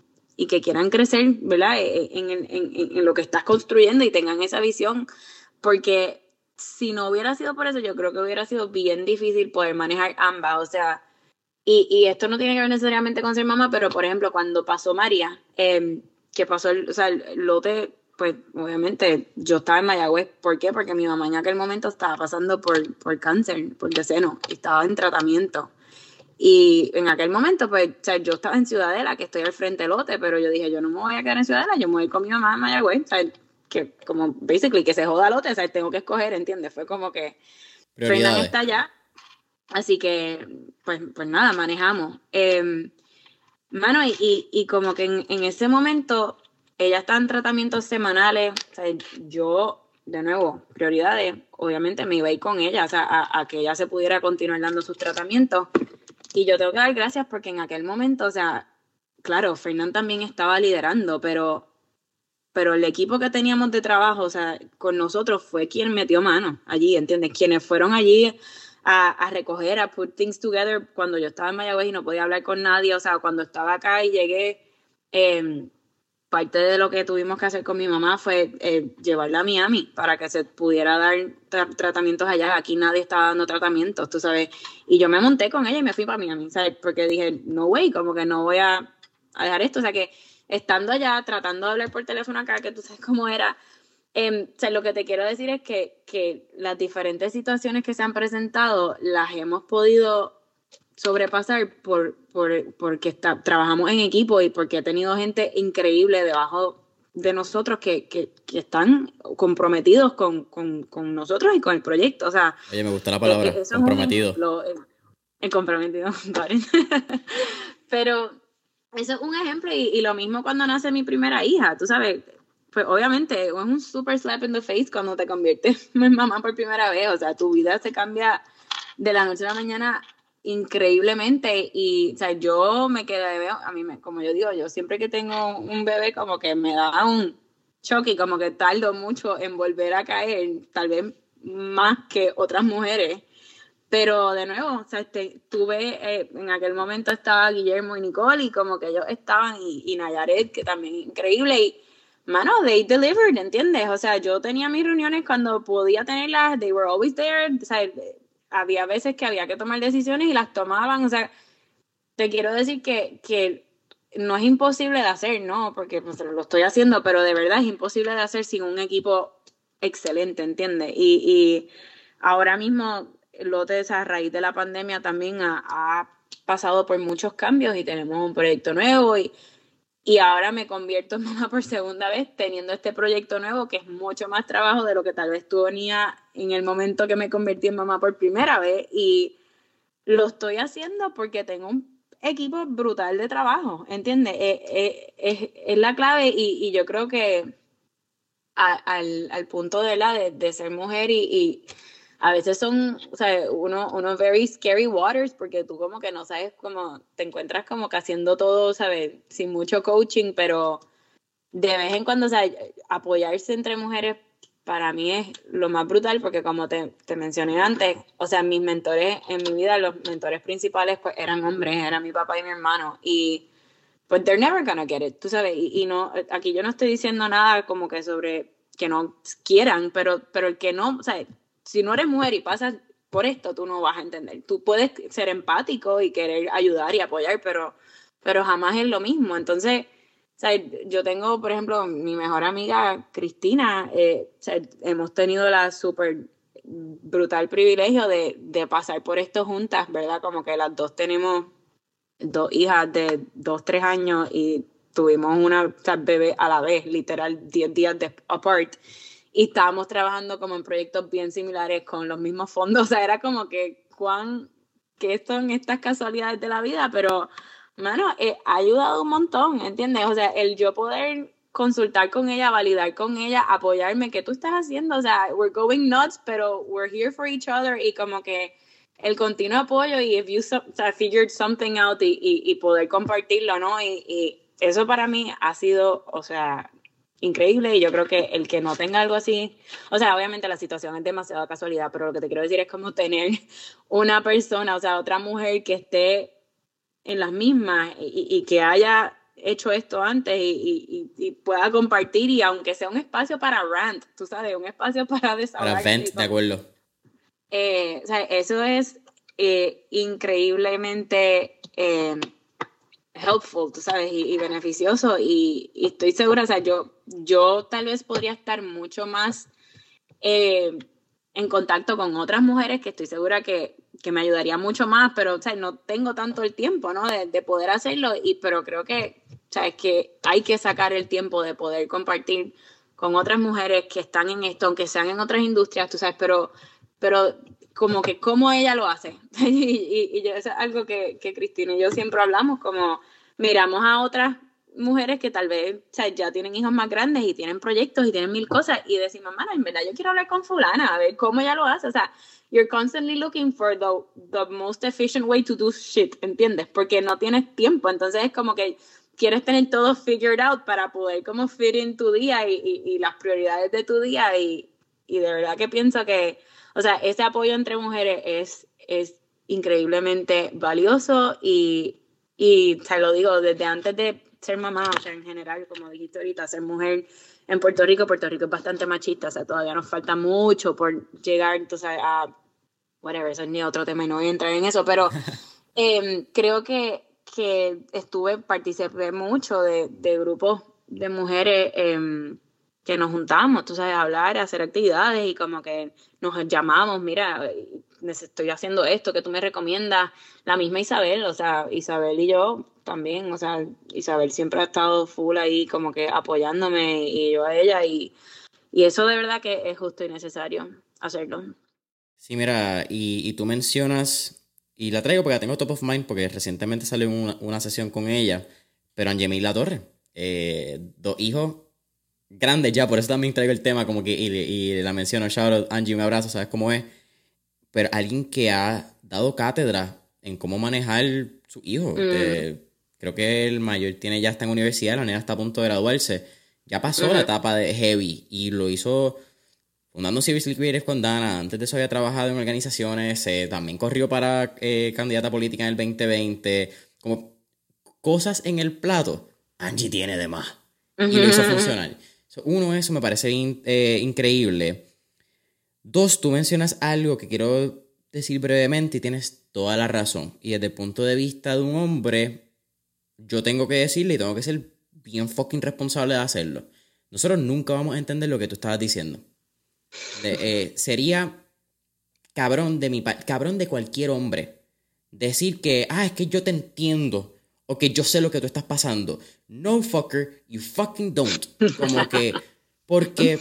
que quieran crecer, ¿verdad? E, e, en, en, en, lo que estás construyendo y tengan esa visión, porque si no hubiera sido por eso, yo creo que hubiera sido bien difícil poder manejar ambas, o sea, y, y esto no tiene que ver necesariamente con ser mamá, pero por ejemplo, cuando pasó María, eh, que pasó, el, o sea, el lote, pues obviamente yo estaba en Mayagüez, ¿por qué? Porque mi mamá en aquel momento estaba pasando por, por cáncer, por seno, y estaba en tratamiento. Y en aquel momento, pues, o sea, yo estaba en Ciudadela, que estoy al frente del lote, pero yo dije, yo no me voy a quedar en Ciudadela, yo me voy con mi mamá en Mayagüez, o sea, que como, basically, que se joda lote, o sea, tengo que escoger, ¿entiendes? Fue como que Fernanda está allá, así que, pues, pues nada, manejamos. Eh, mano, y, y, como que en, en, ese momento, ella está en tratamientos semanales, o sea, yo, de nuevo, prioridades, obviamente me iba a ir con ella, o sea, a, a que ella se pudiera continuar dando sus tratamientos. Y yo tengo que dar gracias porque en aquel momento, o sea, claro, Fernán también estaba liderando, pero, pero el equipo que teníamos de trabajo, o sea, con nosotros fue quien metió mano allí, ¿entiendes? Quienes fueron allí a, a, recoger, a put things together cuando yo estaba en Mayagüez y no podía hablar con nadie, o sea, cuando estaba acá y llegué, eh, parte de lo que tuvimos que hacer con mi mamá fue eh, llevarla a Miami para que se pudiera dar tratamientos allá. Aquí nadie estaba dando tratamientos, tú sabes. Y yo me monté con ella y me fui para Miami, ¿sabes? Porque dije, no way, como que no voy a, dejar esto. O sea que estando allá, tratando de hablar por teléfono acá, que tú sabes cómo era, eh, o sea, lo que te quiero decir es que, que las diferentes situaciones que se han presentado las hemos podido sobrepasar por, por, porque está, trabajamos en equipo y porque he tenido gente increíble debajo de nosotros que, que, que están comprometidos con, con, con, nosotros y con el proyecto. O sea, Oye, me gusta la palabra, comprometido. el, comprometido, Pero eso es un ejemplo y, y, lo mismo cuando nace mi primera hija, tú sabes, pues obviamente es un super slap in the face cuando te conviertes en mamá por primera vez, o sea, tu vida se cambia de la noche a la mañana increíblemente y o sea, yo me quedé, a mí me, como yo digo, yo siempre que tengo un bebé como que me da un choque y como que tardo mucho en volver a caer, tal vez más que otras mujeres. Pero de nuevo, o sea, este, tuve, eh, en aquel momento estaba Guillermo y Nicole y como que ellos estaban y, y Nayaret, que también increíble y mano, they delivered, ¿entiendes? O sea, yo tenía mis reuniones cuando podía tenerlas, they were always there, o sea, había veces que había que tomar decisiones y las tomaban. O sea, te quiero decir que, que no es imposible de hacer, ¿no? Porque pues, lo estoy haciendo, pero de verdad es imposible de hacer sin un equipo excelente, ¿entiendes? Y, y ahora mismo, Lotes a raíz de la pandemia también ha, ha, pasado por muchos cambios y tenemos un proyecto nuevo y y ahora me convierto en mamá por segunda vez teniendo este proyecto nuevo que es mucho más trabajo de lo que tal vez tú venía en el momento que me convertí en mamá por primera vez y lo estoy haciendo porque tengo un equipo brutal de trabajo, ¿entiendes? Eh, eh, es, es, la clave y, yo creo que al, al, punto de la de, ser mujer y, a veces son, o sea, uno, uno very scary waters porque tú como que no sabes cómo, te encuentras como que haciendo todo, ¿sabes? Sin mucho coaching, pero de vez en cuando, o sea, apoyarse entre mujeres para mí es lo más brutal porque como te, te, mencioné antes, o sea, mis mentores en mi vida, los mentores principales pues eran hombres, eran mi papá y mi hermano y pues they're never gonna get it, tú sabes, y, y, no, aquí yo no estoy diciendo nada como que sobre que no quieran, pero, pero el que no, o sea, si no eres mujer y pasas por esto, tú no vas a entender. Tú puedes ser empático y querer ayudar y apoyar, pero, pero jamás es lo mismo. Entonces, o sea, yo tengo, por ejemplo, mi mejor amiga Cristina, eh, hemos tenido la súper brutal privilegio de, de, pasar por esto juntas, ¿verdad? Como que las dos tenemos dos hijas de dos, tres años y tuvimos una o sea, bebé a la vez, literal, 10 días de, apart. Y estábamos trabajando como en proyectos bien similares con los mismos fondos. O sea, era como que, ¿cuán, qué son estas casualidades de la vida? Pero mano, eh, ha ayudado un montón, ¿entiendes? O sea, el yo poder consultar con ella, validar con ella, apoyarme, ¿qué tú estás haciendo? O sea, we're going nuts, pero we're here for each other y como que el continuo apoyo y if you so, figured something out y, y, y, poder compartirlo, ¿no? Y, y eso para mí ha sido, o sea, increíble y yo creo que el que no tenga algo así, o sea, obviamente la situación es demasiada casualidad, pero lo que te quiero decir es como tener una persona, o sea, otra mujer que esté en las mismas y, y que haya hecho esto antes y, y, y, pueda compartir y aunque sea un espacio para rant, tú sabes, un espacio para desahogar. Para vent, de acuerdo. Eh, o sea, eso es eh, increíblemente eh, helpful, tú sabes, y, y beneficioso y, estoy segura, o sea, yo, yo tal vez podría estar mucho más en contacto con otras mujeres que estoy segura que, que me ayudaría mucho más, pero o no tengo tanto el tiempo, ¿no? De, de, poder hacerlo, y, pero creo que, o que hay que sacar el tiempo de poder compartir con otras mujeres que están en esto, aunque sean en otras industrias, tú sabes, pero, pero como que cómo ella lo hace. y, eso es algo que, que Cristina y yo siempre hablamos, como miramos a otras mujeres que tal vez o sea, ya tienen hijos más grandes y tienen proyectos y tienen mil cosas y decimos, mamá, en verdad yo quiero hablar con fulana, a ver cómo ella lo hace. O sea, you're constantly looking for the, the most efficient way to do shit, ¿entiendes? Porque no tienes tiempo. Entonces es como que quieres tener todo figured out para poder como fit in tu día y, y, y las prioridades de tu día y, y, de verdad que pienso que, o sea, ese apoyo entre mujeres es, es increíblemente valioso y, y te lo digo desde antes de ser mamá, o sea, en general, como dijiste ahorita, ser mujer en Puerto Rico, Puerto Rico es bastante machista, o sea, todavía nos falta mucho por llegar, entonces, a, whatever, eso es ni otro tema y no voy a entrar en eso, pero eh, creo que, que estuve, participé mucho de, de grupos de mujeres eh, que nos juntamos, tú sabes, a hablar, a hacer actividades y como que nos llamamos, mira, estoy haciendo esto, que tú me recomiendas, la misma Isabel, o sea, Isabel y yo también, o sea, Isabel siempre ha estado full ahí como que apoyándome y yo a ella y, y eso de verdad que es justo y necesario hacerlo. Sí, mira, y, y tú mencionas, y la traigo porque la tengo top of mind porque recientemente salió una, una sesión con ella, pero Angemil La Torre, eh, dos hijos grandes ya, por eso también traigo el tema como que, y, y la menciono, shout out, Angie, un abrazo, sabes cómo es, pero alguien que ha dado cátedra en cómo manejar su hijo, mm. eh, Creo que el mayor tiene ya está en universidad, la nena está a punto de graduarse. Ya pasó uh -huh. la etapa de heavy y lo hizo fundando Civil Creators con Dana. Antes de eso había trabajado en organizaciones, eh, también corrió para eh, candidata política en el 2020. Como cosas en el plato, Angie tiene de más. Uh -huh. Y lo hizo funcionar. So, uno, eso me parece in, increíble. Dos, tú mencionas algo que quiero decir brevemente y tienes toda la razón. Y desde el punto de vista de un hombre, yo tengo que decirle y tengo que ser bien fucking responsable de hacerlo. Nosotros nunca vamos a entender lo que tú estabas diciendo. Eh, sería cabrón de mi cabrón de cualquier hombre decir que, ah, es que yo te entiendo o que yo sé lo que tú estás pasando. No, fucker, you fucking don't. Como que, porque,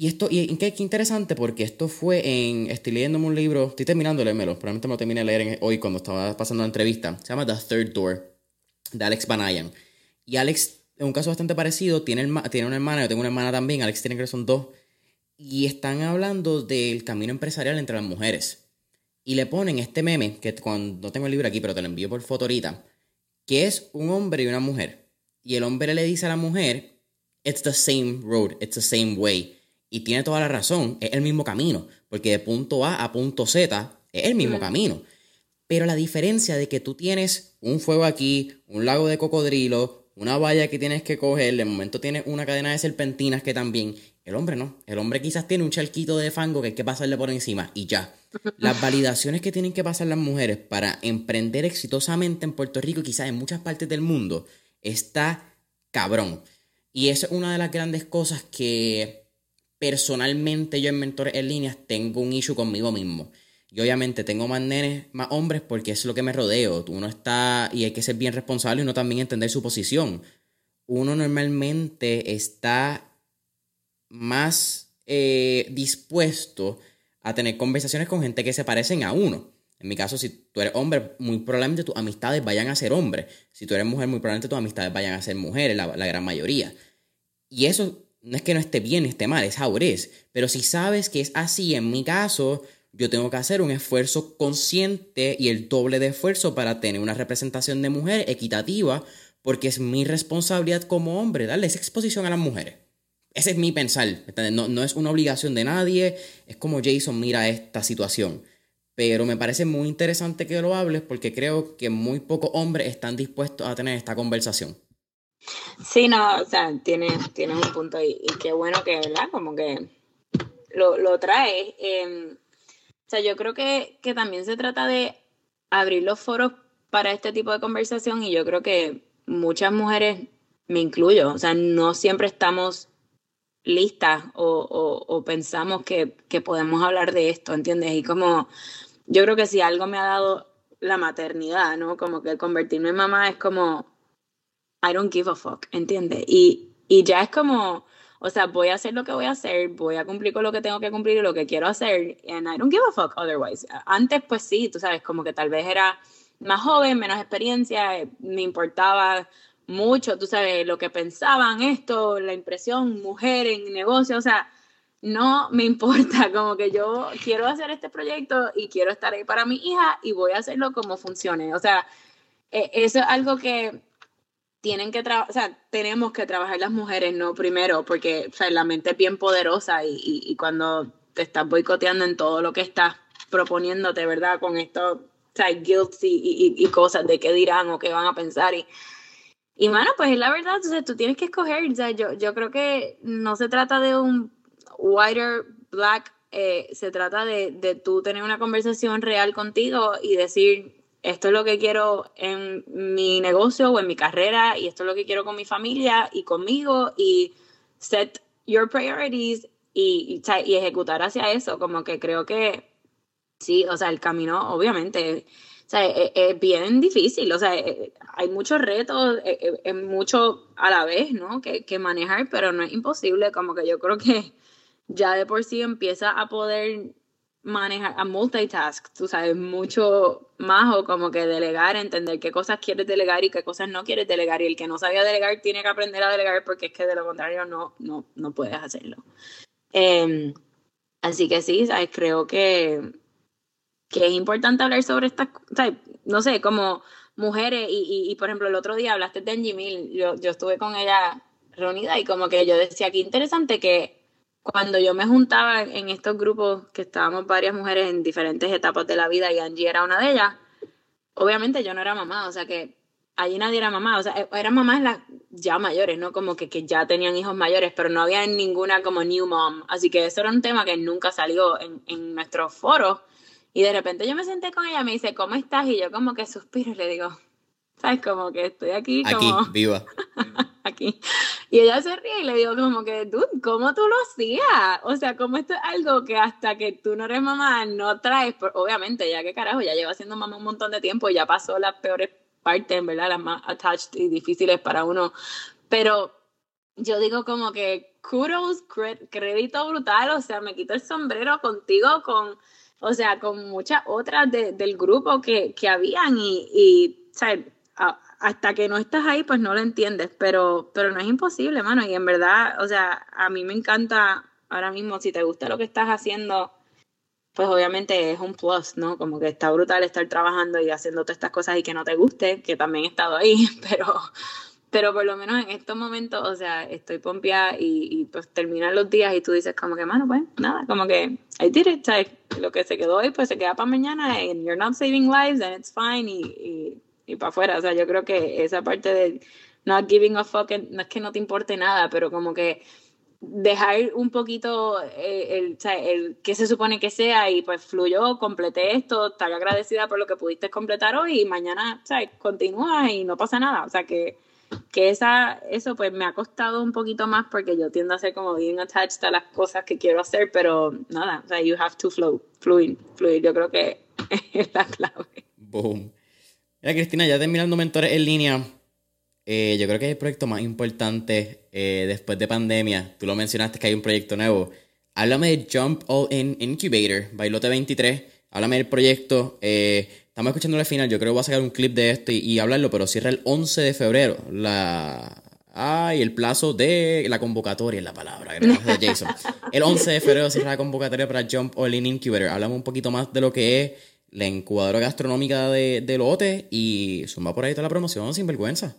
Y esto, y qué, interesante, porque esto fue en. Estoy leyéndome un libro, estoy terminando de leérmelo, probablemente me lo terminé de leer hoy cuando estaba pasando la entrevista. Se llama The Third Door, de Alex Banayan. Y Alex, en un caso bastante parecido, tiene, tiene una hermana, yo tengo una hermana también, Alex tiene que son dos. Y están hablando del camino empresarial entre las mujeres. Y le ponen este meme, que cuando no tengo el libro aquí, pero te lo envío por foto ahorita, que es un hombre y una mujer. Y el hombre le dice a la mujer, it's the same road, it's the same way. Y tiene toda la razón, es el mismo camino, porque de punto A a punto Z es el mismo camino. Pero la diferencia de que tú tienes un fuego aquí, un lago de cocodrilo, una valla que tienes que coger, de momento tienes una cadena de serpentinas que también, el hombre no. El hombre quizás tiene un charquito de fango que hay que pasarle por encima y ya. Las validaciones que tienen que pasar las mujeres para emprender exitosamente en Puerto Rico y quizás en muchas partes del mundo está cabrón. Y esa es una de las grandes cosas que personalmente yo en Mentores en Líneas tengo un issue conmigo mismo. Y obviamente tengo más nenes, más hombres, porque es lo que me rodeo. Uno está, y hay que ser bien responsable y uno también entender su posición. Uno normalmente está más eh, dispuesto a tener conversaciones con gente que se parecen a uno. En mi caso, si tú eres hombre, muy probablemente tus amistades vayan a ser hombres. Si tú eres mujer, muy probablemente tus amistades vayan a ser mujeres, la, gran mayoría. Y eso no es que no esté bien, esté mal, es how Pero si sabes que es así, en mi caso, yo tengo que hacer un esfuerzo consciente y el doble de esfuerzo para tener una representación de mujer equitativa, porque es mi responsabilidad como hombre darle esa exposición a las mujeres. Ese es mi pensar. No, no es una obligación de nadie, es como Jason mira esta situación pero me parece muy interesante que lo hables porque creo que muy pocos hombres están dispuestos a tener esta conversación. Sí, no, o sea, tienes, un punto y, y, qué bueno que, ¿verdad? Como que lo, lo traes. Em, o sea, yo creo que, que también se trata de abrir los foros para este tipo de conversación y yo creo que muchas mujeres, me incluyo, o sea, no siempre estamos listas o, o, pensamos que, que, podemos hablar de esto, ¿entiendes? Y como yo creo que si algo me ha dado la maternidad, ¿no? Como que convertirme en mamá es como, I don't give a fuck, ¿entiendes? Y, y ya es como, o sea, voy a hacer lo que voy a hacer, voy a cumplir con lo que tengo que cumplir y lo que quiero hacer, and I don't give a fuck otherwise. Antes, pues sí, tú sabes, como que tal vez era más joven, menos experiencia, eh, me importaba mucho, tú sabes, lo que pensaban, esto, la impresión, mujer en negocio, o sea, no me importa, como que yo quiero hacer este proyecto y quiero estar ahí para mi hija y voy a hacerlo como funcione. O sea, e, eso es algo que tienen que trabajar, o sea, tenemos que trabajar las mujeres, no primero, porque o sea, la mente es bien poderosa y, y, cuando te estás boicoteando en todo lo que estás proponiéndote, ¿verdad? Con esto, o sea, guilt y, y, cosas de qué dirán o qué van a pensar y... Y bueno, pues la verdad, entonces tú tienes que escoger, o sea, yo, yo creo que no se trata de un whiter, black, eh, se trata de, de tú tener una conversación real contigo y decir, esto es lo que quiero en mi negocio o en mi carrera y esto es lo que quiero con mi familia y conmigo y set your priorities y, y, ejecutar hacia eso, como que creo que sí, o sea, el camino obviamente o sea, es, bien difícil, o sea, hay muchos retos, es, mucho a la vez, ¿no? Que, que manejar, pero no es imposible, como que yo creo que ya de por sí empieza a poder manejar, a multitask, tú sabes, mucho más o como que delegar, entender qué cosas quieres delegar y qué cosas no quieres delegar. Y el que no sabía delegar tiene que aprender a delegar porque es que de lo contrario no, no, no puedes hacerlo. Em, así que sí, ¿sabes? creo que, que es importante hablar sobre estas, ¿sabes? no sé, como mujeres y, y, por ejemplo el otro día hablaste de Angie Mill, yo, yo estuve con ella reunida y como que yo decía, qué interesante que cuando yo me juntaba en estos grupos que estábamos varias mujeres en diferentes etapas de la vida y Angie era una de ellas, obviamente yo no era mamá, o sea que allí nadie era mamá, o sea, e, eran mamás las ya mayores, ¿no? Como que, que ya tenían hijos mayores, pero no había ninguna como new mom, así que eso era un tema que nunca salió en, en nuestros foros. Y de repente yo me senté con ella, me dice, ¿cómo estás? Y yo como que suspiro y le digo, ¿sabes? Como que estoy aquí. Como... Aquí, viva. aquí. Y ella se ríe y le digo como que, tú, ¿cómo tú lo hacías? O sea, ¿cómo esto es algo que hasta que tú no eres mamá no traes? obviamente, ya que carajo, ya lleva siendo mamá un montón de tiempo y ya pasó las peores partes, verdad, las más attached y difíciles para uno. Pero yo digo como que kudos, crédito brutal, o sea, me quito el sombrero contigo, con, o sea, con muchas otras del grupo que, que habían y, y ¿sabes? Hasta que no estás ahí, pues no lo entiendes, pero, pero no es imposible, mano, y en verdad, o sea, a mí me encanta ahora mismo, si te gusta lo que estás haciendo, pues obviamente es un plus, ¿no? Como que está brutal estar trabajando y haciendo todas estas cosas y que no te guste, que también he estado ahí, pero, pero por lo menos en estos momentos, o sea, estoy pompeada y, y pues terminan los días y tú dices como que, mano, pues nada, como que I did it. Lo que se quedó hoy, pues se queda para mañana and you're not saving lives and it's fine y, y, y para afuera, o sea, yo creo que esa parte de not giving a fuck, no es que no te importe nada, pero como que dejar un poquito eh, el, el, que se supone que sea y pues fluyó, completé esto, estar agradecida por lo que pudiste completar hoy y mañana, ¿sabes? Continúa y no pasa nada, o sea que que esa, eso pues me ha costado un poquito más porque yo tiendo a ser como bien attached a las cosas que quiero hacer, pero nada, o sea, you have to flow, fluir, fluir, yo creo que es la clave. Boom. Mira, Cristina, ya terminando Mentores en línea, eh, yo creo que es el proyecto más importante eh, después de pandemia. Tú lo mencionaste que hay un proyecto nuevo. Háblame de Jump All In Incubator, Bailote 23. Háblame del proyecto. Eh, Estamos escuchando el final. Yo creo que voy a sacar un clip de esto y, hablarlo, pero cierra el 11 de febrero. La. Ay, el plazo de la convocatoria es la palabra, gracias Jason. El 11 de febrero cierra la convocatoria para Jump All In Incubator. Hablamos un poquito más de lo que es la incubadora gastronómica de, de lote y suma por ahí toda la promoción sin vergüenza.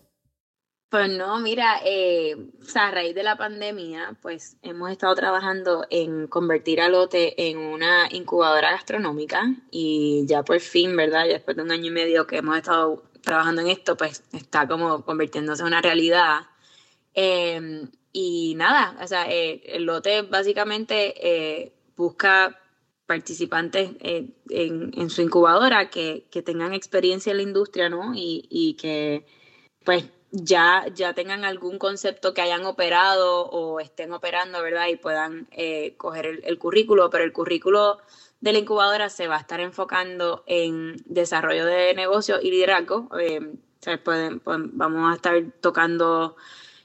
Pues no, mira, eh, a raíz de la pandemia, pues hemos estado trabajando en convertir a Lote en una incubadora gastronómica y ya por fin, ¿verdad? Ya después de un año y medio que hemos estado trabajando en esto, pues está como convirtiéndose en una realidad. Em, y nada, o sea, eh, el Lote básicamente eh, busca participantes en, en, su incubadora que, tengan experiencia en la industria, ¿no? Y, que pues ya, ya tengan algún concepto que hayan operado o estén operando, ¿verdad? Y puedan eh, coger el, currículo, pero el currículo de la incubadora se va a estar enfocando en desarrollo de negocio y liderazgo. Eh, vamos a estar tocando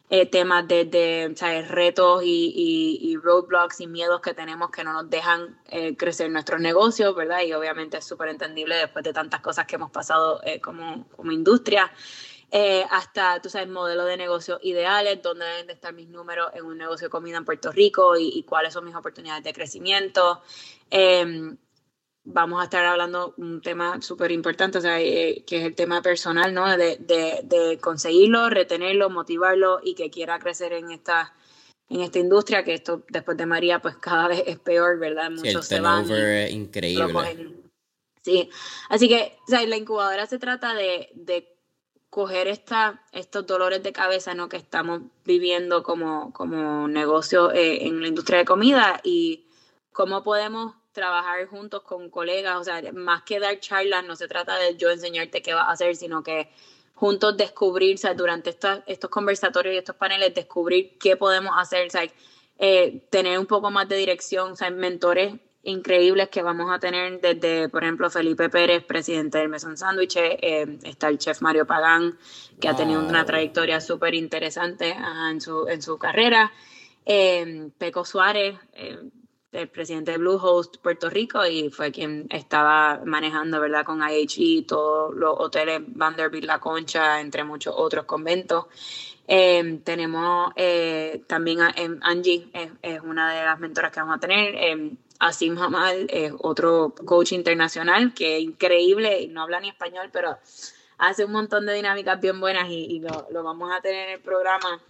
eh, temas desde de, retos y, y, roadblocks y miedos que tenemos que no nos dejan crecer nuestros negocios, ¿verdad? Y obviamente es súper entendible después de tantas cosas que hemos pasado como, como industria. Eh, hasta, tú sabes, modelo de negocio ideales, dónde deben de estar mis números en un negocio de comida en Puerto Rico y, cuáles son mis oportunidades de crecimiento. Em, vamos a estar hablando un tema súper importante, o sea, eh, que es el tema personal, ¿no? De, de, conseguirlo, retenerlo, motivarlo y que quiera crecer en esta en esta industria, que esto después de María, pues cada vez es peor, ¿verdad? Muchos se van. Es increíble. Sí, así que o sea, la incubadora se trata de, de coger esta, estos dolores de cabeza ¿no? que estamos viviendo como, como negocio eh, en la industria de comida y cómo podemos trabajar juntos con colegas, o sea, más que dar charlas, no se trata de yo enseñarte qué vas a hacer, sino que juntos descubrir, durante estos, estos conversatorios y estos paneles, descubrir qué podemos hacer, o eh, tener un poco más de dirección, o sea, mentores increíbles que vamos a tener desde, por ejemplo, Felipe Pérez, presidente del Mesón Sándwich, eh, está el chef Mario Pagán, que ha tenido una trayectoria súper interesante en, su, en su carrera, eh, Peco Suárez, eh, el presidente de Bluehost Puerto Rico y fue quien estaba manejando, ¿verdad?, con IHE, todos los hoteles Vanderbilt La Concha, entre muchos otros conventos. tenemos también a, Angie, es, una de las mentoras que vamos a tener. Asim Hamal es otro coach internacional que es increíble, no habla ni español, pero hace un montón de dinámicas bien buenas y, lo, vamos a tener en el programa.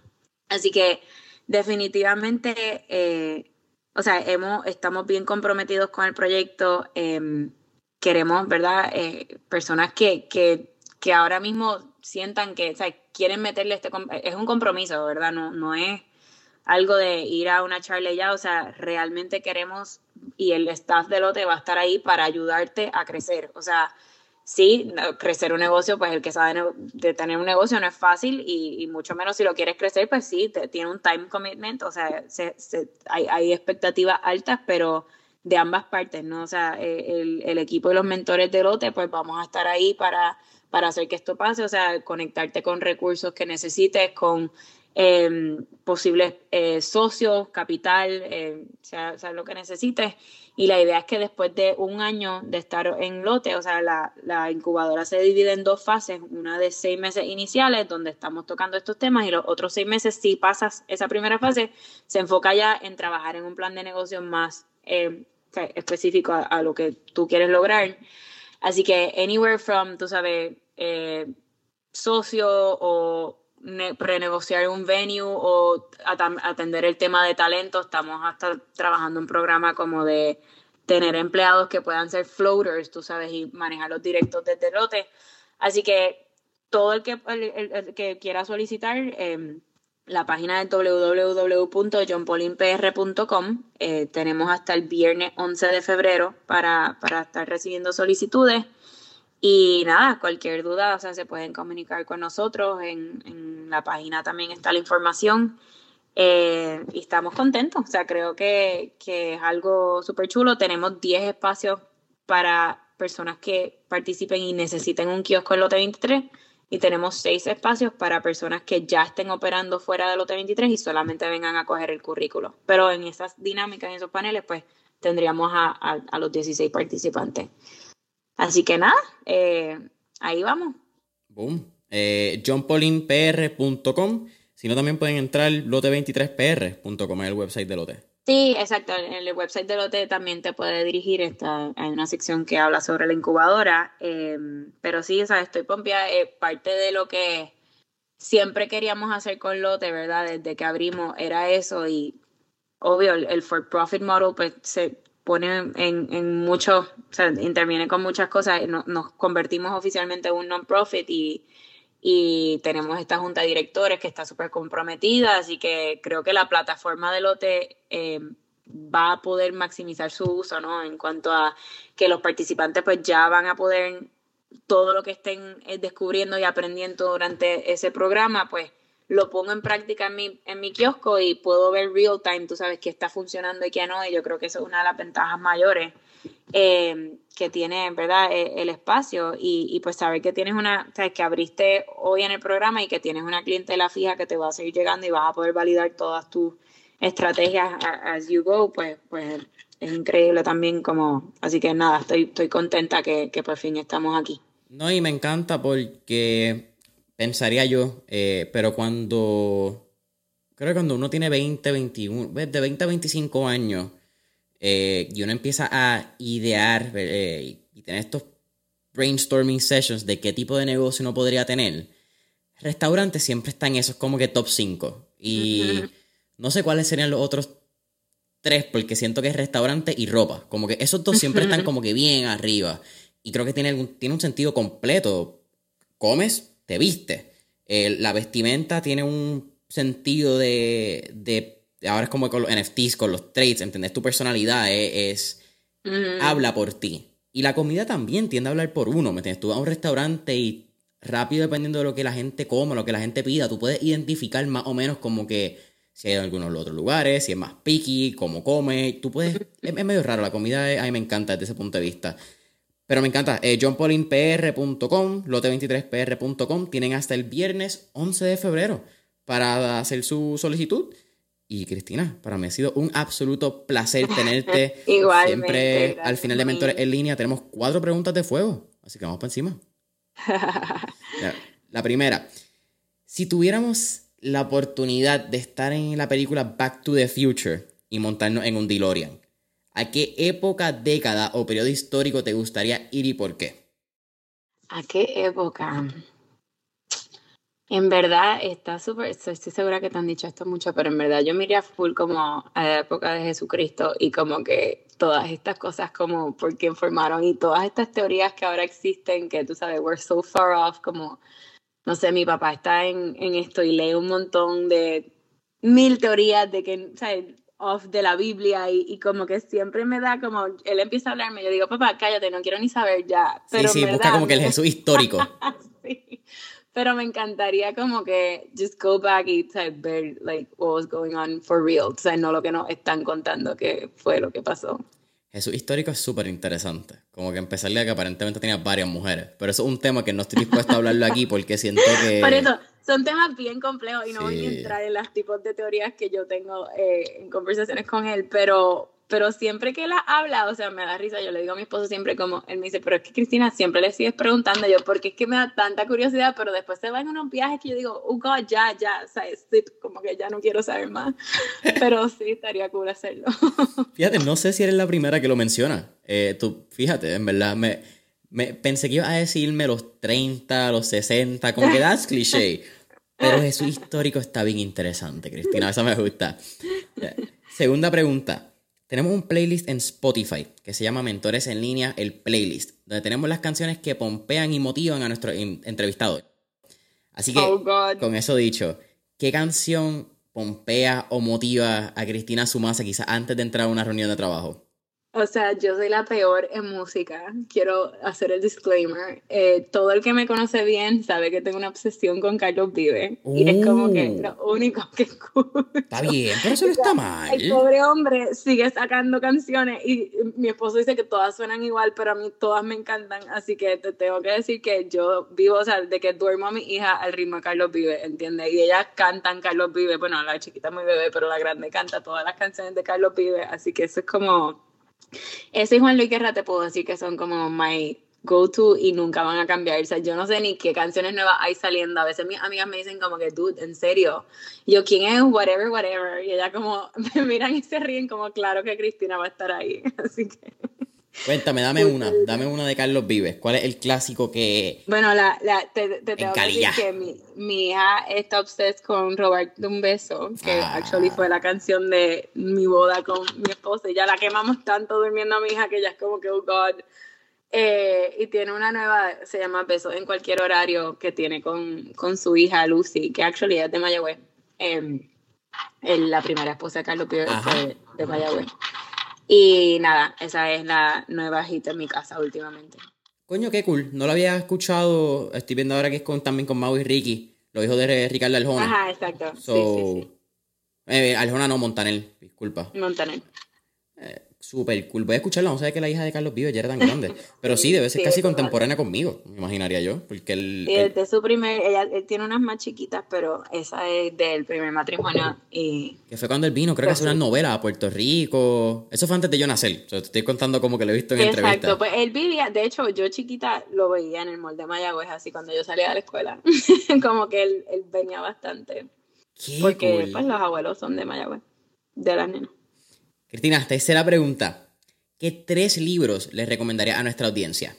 Así que definitivamente, eh, o sea, hemos, estamos bien comprometidos con el proyecto. Em, queremos, ¿verdad? Eh, personas que, que, que, ahora mismo sientan que, o sea, quieren meterle este, es un compromiso, ¿verdad? No, no es algo de ir a una charla ya, o sea, realmente queremos y el staff de lote va a estar ahí para ayudarte a crecer. O sea, sí, crecer un negocio, pues el que sabe de tener un negocio no es fácil y, mucho menos si lo quieres crecer, pues sí, tiene un time commitment, o sea, hay, hay, expectativas altas, pero de ambas partes, ¿no? O sea, eh, el, el, equipo y los mentores de lote, pues vamos a estar ahí para, para hacer que esto pase, o sea, conectarte con recursos que necesites, con em, posibles eh, socios, capital, eh, sea, lo que necesites. Y la idea es que después de un año de estar en lote, o sea, la, la, incubadora se divide en dos fases, una de seis meses iniciales, donde estamos tocando estos temas, y los otros seis meses, si pasas esa primera fase, se enfoca ya en trabajar en un plan de negocio más eh, específico a, lo que tú quieres lograr. Así que anywhere from, tú sabes, eh, socio o renegociar un venue o atender el tema de talento. Estamos hasta trabajando un programa como de tener empleados que puedan ser floaters, tú sabes, y manejar los directos desde lote. Así que todo el que, el, que quiera solicitar, eh, la página es www.johnpolinpr.com. Eh, tenemos hasta el viernes 11 de febrero para, para estar recibiendo solicitudes. Y nada, cualquier duda, o sea, se pueden comunicar con nosotros. En, en la página también está la información. Eh, y estamos contentos. O sea, creo que, que es algo súper chulo. Tenemos 10 espacios para personas que participen y necesiten un kiosco en Lote 23. Y tenemos 6 espacios para personas que ya estén operando fuera de Lote 23 y solamente vengan a coger el currículo. Pero en esas dinámicas, en esos paneles, pues tendríamos a, a, a los 16 participantes. Así que nada, eh, ahí vamos. Boom. Eh, johnpolinpr.com. Si no, también pueden entrar lote23pr.com, es el website de Lote. Sí, exacto. En el website de Lote también te puede dirigir. Está, hay una sección que habla sobre la incubadora. Eh, pero sí, o sea, estoy pompeada. Eh, parte de lo que siempre queríamos hacer con Lote, ¿verdad? Desde que abrimos, era eso. Y obvio, el, el for profit model, pues se pone en, en muchos, o sea, interviene con muchas cosas. Nos, convertimos oficialmente en un non-profit y, tenemos esta junta de directores que está súper comprometida, así que creo que la plataforma de lote eh, va a poder maximizar su uso, ¿no? En cuanto a que los participantes pues ya van a poder todo lo que estén eh, descubriendo y aprendiendo durante ese programa, pues lo pongo en práctica en mi, en mi kiosco y puedo ver real time, tú sabes, qué está funcionando y qué no, y yo creo que eso es una de las ventajas mayores eh, que tiene, ¿verdad?, e, el, espacio y, y, pues saber que tienes una, sabes, que abriste hoy en el programa y que tienes una clientela fija que te va a seguir llegando y vas a poder validar todas tus estrategias as you go, pues, pues es increíble también como, así que nada, estoy, estoy contenta que, que por fin estamos aquí. No, y me encanta porque pensaría yo, eh, pero cuando, creo que cuando uno tiene 20, 21, de 20 a 25 años, eh, y uno empieza a idear eh, y tener estos brainstorming sessions de qué tipo de negocio uno podría tener, restaurantes siempre están esos como que top 5. Y uh -huh. no sé cuáles serían los otros tres, porque siento que es restaurante y ropa. Como que esos dos siempre están como que bien arriba. Y creo que tiene, algún, tiene un sentido completo. Comes, te viste. Eh, la vestimenta tiene un sentido de, de, Ahora es como con los NFTs, con los trades, ¿entendés? Tu personalidad es. es. Habla por ti. Y la comida también tiende a hablar por uno, ¿me entiendes? Tú vas a un restaurante y rápido, dependiendo de lo que la gente come, lo que la gente pida, tú puedes identificar más o menos como que si hay en algunos otros lugares, si es más picky, cómo come. Tú puedes. es, es, medio raro, la comida a mí me encanta desde ese punto de vista. Pero me encanta. Eh, johnpolinpr.com, lote23pr.com. Tienen hasta el viernes 11 de febrero para hacer su solicitud. Y Cristina, para mí ha sido un absoluto placer tenerte. Siempre al final de Mentores en línea tenemos cuatro preguntas de fuego. Así que vamos para encima. la, la primera. Si tuviéramos la oportunidad de estar en la película Back to the Future y montarnos en un DeLorean, ¿A qué época, década o periodo histórico te gustaría ir y por qué? ¿A qué época? En verdad, está súper, estoy segura que te han dicho esto mucho, pero en verdad yo me iría full como a la época de Jesucristo y como que todas estas cosas como por quién formaron y todas estas teorías que ahora existen, que tú sabes, we're so far off, como, no sé, mi papá está en, en esto y lee un montón de mil teorías de que, ¿sabes? Off de la Biblia y, y, como que siempre me da como, él empieza a hablarme, yo digo, papá, cállate, no quiero ni saber ya. Pero sí, sí, busca como que el Jesús histórico. sí, pero me encantaría como que just go back y type, ver like what was going on for real, o sea, no lo que nos están contando que fue lo que pasó. Jesús histórico es súper interesante. Como que empezarle a que aparentemente tenía varias mujeres. Pero eso es un tema que no estoy dispuesto a hablarlo aquí porque siento que. Por eso, son temas bien complejos y no voy a entrar en los tipos de teorías que yo tengo eh, en conversaciones con él, pero pero siempre que la habla, o sea, me da risa, yo le digo a mi esposo siempre como, él me dice, pero es que Cristina siempre le sigues preguntando, yo, porque es que me da tanta curiosidad, pero después se va en unos viajes que yo digo, oh God, ya, ya, o sea, como que ya no quiero saber más, pero sí, estaría cool hacerlo. Fíjate, no sé si eres la primera que lo menciona, eh, tú, fíjate, en verdad, me, me, pensé que ibas a decirme los 30, los 60, como que das cliché, pero eso histórico está bien interesante, Cristina, eso me gusta. Segunda pregunta. Tenemos un playlist en Spotify que se llama Mentores en línea, el playlist, donde tenemos las canciones que pompean y motivan a nuestro entrevistado. Así que, oh, con eso dicho, ¿qué canción pompea o motiva a Cristina Sumasa quizás antes de entrar a una reunión de trabajo? O sea, yo soy la peor en música. Quiero hacer el disclaimer. Eh, todo el que me conoce bien sabe que tengo una obsesión con Carlos Vive. Y es como que uh. lo único que escucho. Está bien, pero eso no está mal. El pobre hombre sigue sacando canciones y mi esposo dice que todas suenan igual, pero a mí todas me encantan. Así que te tengo que decir que yo vivo, o sea, de que duermo a mi hija al ritmo de Carlos Vive, ¿entiendes? Y ellas cantan Carlos Vive. Bueno, la chiquita es muy bebé, pero la grande canta todas las canciones de Carlos Vive. Así que eso es como ese y Juan Luis Guerra te puedo decir que son como my go-to y nunca van a cambiar. O sea, yo no sé ni qué canciones nuevas hay saliendo. A veces mis amigas me dicen como que, dude, en serio. yo, ¿quién es? Whatever, whatever. Y ella como me miran y se ríen como, claro que Cristina va a estar ahí. Así que... Cuéntame, dame una, dame una de Carlos Vives. ¿Cuál es el clásico que... Bueno, la, la, te, te tengo que decir que mi, mi, hija está obsessed con Roberto Un Beso, que ah. actually fue la canción de mi boda con mi esposa. Y ya la quemamos tanto durmiendo a mi hija que ya es como que, oh God. Eh, y tiene una nueva, se llama Beso en cualquier horario que tiene con, con su hija Lucy, que actually es de Mayagüez. Eh, la primera esposa de Carlos Vives de, de Mayagüez. Y nada, esa es la nueva hit en mi casa últimamente. Coño, qué cool. No lo había escuchado. Estoy viendo ahora que es con, también con Mau y Ricky, los hijos de Ricardo Aljona. Ajá, exacto. sí, sí, sí. Eh, Aljona no, Montanel, disculpa. Montanel. Eh, Súper cool. Voy a escucharla, no sé que la hija de Carlos Vive ya era tan grande. Pero sí, debe ser casi contemporánea conmigo, me imaginaría yo. Porque él, sí, de su primer, ella él tiene unas más chiquitas, pero esa es del primer matrimonio. Y... Que fue cuando él vino, creo que hace una novela a Puerto Rico. Eso fue antes de yo nacer. te estoy contando como que lo he visto en entrevistas. Exacto, pues él vivía, de hecho, yo chiquita lo veía en el molde de Mayagüez, así cuando yo salía de la escuela. como que él, él venía bastante. Qué porque pues los abuelos son de Mayagüez, de las nenas. Cristina, tercera pregunta. ¿Qué tres libros les recomendaría a nuestra audiencia?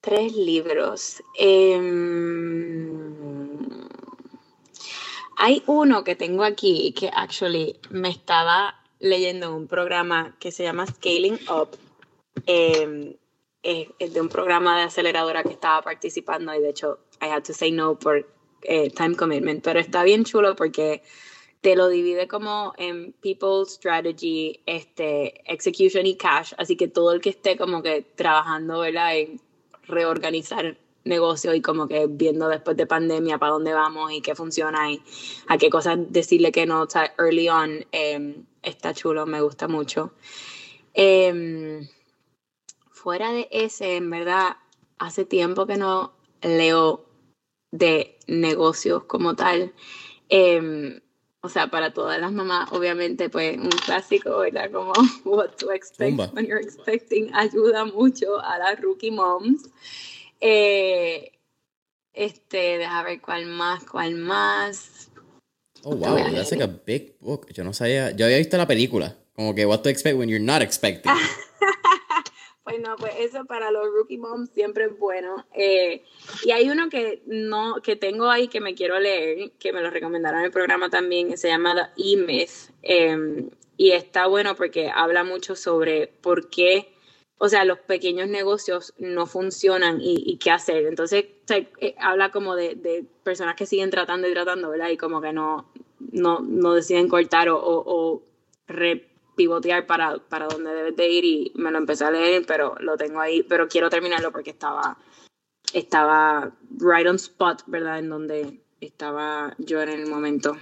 Tres libros. Em, hay uno que tengo aquí que actually me estaba leyendo en un programa que se llama Scaling Up. Em, es, de un programa de aceleradora que estaba participando y de hecho I had to say no por eh, time commitment, pero está bien chulo porque te lo divide como en people, strategy, este, execution y cash. Así que todo el que esté como que trabajando, ¿verdad? En reorganizar negocios y como que viendo después de pandemia para dónde vamos y qué funciona y a qué cosas decirle que no está early on, em, está chulo, me gusta mucho. Em, fuera de ese, en verdad, hace tiempo que no leo de negocios como tal. Eh, o sea, para todas las mamás, obviamente, pues un clásico, ¿verdad? Como What to Expect When You're Expecting ayuda mucho a las rookie moms. Eh, este, deja ver cuál más, cuál más. Oh, wow, that's like a big book. Yo no sabía, yo había visto la película, como que What to Expect When You're Not Expecting. Pues no, pues eso para los rookie moms siempre es bueno. Eh, y hay uno que no, que tengo ahí que me quiero leer, que me lo recomendaron en el programa también, que se llama The E-Myth. Em, y está bueno porque habla mucho sobre por qué, o sea, los pequeños negocios no funcionan y, qué hacer. Entonces, eh, habla como de, personas que siguen tratando y tratando, ¿verdad? Y como que no, no, no deciden cortar o, o pivotear para, para donde debes de ir y me lo empecé a leer, pero lo tengo ahí, pero quiero terminarlo porque estaba, estaba right on spot, ¿verdad? En donde estaba yo en el momento.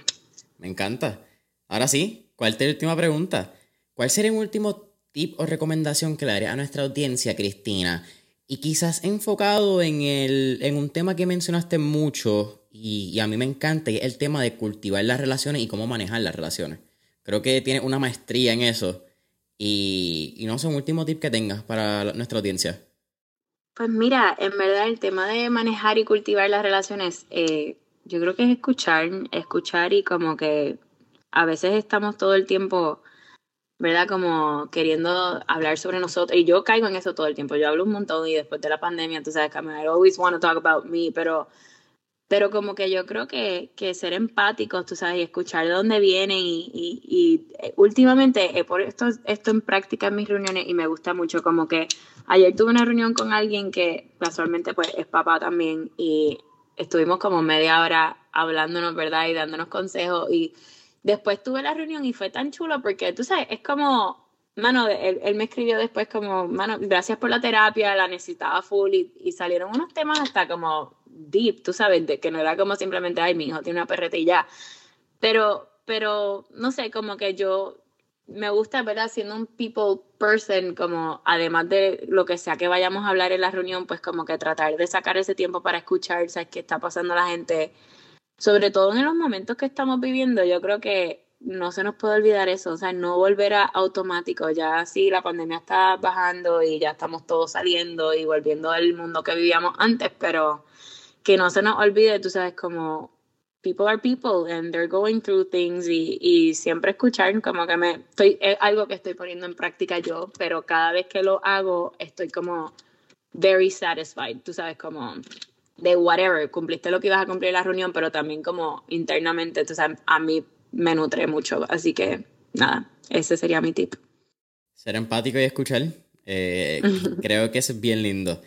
Me encanta. Ahora sí, ¿cuál es la última pregunta? ¿Cuál sería un último tip o recomendación que le daría a nuestra audiencia, Cristina? Y quizás enfocado en, el, en un tema que mencionaste mucho y, a mí me encanta el tema de cultivar las relaciones y cómo manejar las relaciones. Creo que tienes una maestría en eso y, y no sé, un último tip que tengas para nuestra audiencia. Pues mira, en verdad el tema de manejar y cultivar las relaciones, eh, yo creo que es escuchar, escuchar y como que a veces estamos todo el tiempo, ¿verdad? Como queriendo hablar sobre nosotros. Y yo caigo en eso todo el tiempo. Yo hablo un montón y después de la pandemia, tú sabes, I always want to talk about me, pero pero como que yo creo que, que ser empáticos, tú sabes, y escuchar de dónde vienen y, y, eh, últimamente he puesto esto en práctica en mis reuniones y me gusta mucho, como que ayer tuve una reunión con alguien que casualmente pues es papá también y estuvimos como media hora hablándonos, ¿verdad? Y dándonos consejos y después tuve la reunión y fue tan chulo porque, tú sabes, es como, mano, él, él me escribió después como, mano, gracias por la terapia, la necesitaba full y, y salieron unos temas hasta como deep, tú sabes, de que no era como simplemente, ay, mi hijo tiene una perreta y ya. Pero, pero, no sé, como que yo me gusta, ¿verdad? Siendo un people person, como además de lo que sea que vayamos a hablar en la reunión, pues como que tratar de sacar ese tiempo para escuchar, ¿sabes? ¿Qué está pasando la gente? Sobre todo en los momentos que estamos viviendo, yo creo que no se nos puede olvidar eso, o sea, no volver a automático, ya sí, la pandemia está bajando y ya estamos todos saliendo y volviendo al mundo que vivíamos antes, pero que no se nos olvide, tú sabes, como people are people and they're going through things y, y siempre escuchar como que me estoy es algo que estoy poniendo en práctica yo pero cada vez que lo hago estoy como very satisfied tú sabes como de whatever cumpliste lo que ibas a cumplir en la reunión pero también como internamente tú sabes a mí me nutre mucho así que nada ese sería mi tip ser empático y escuchar eh, creo que es bien lindo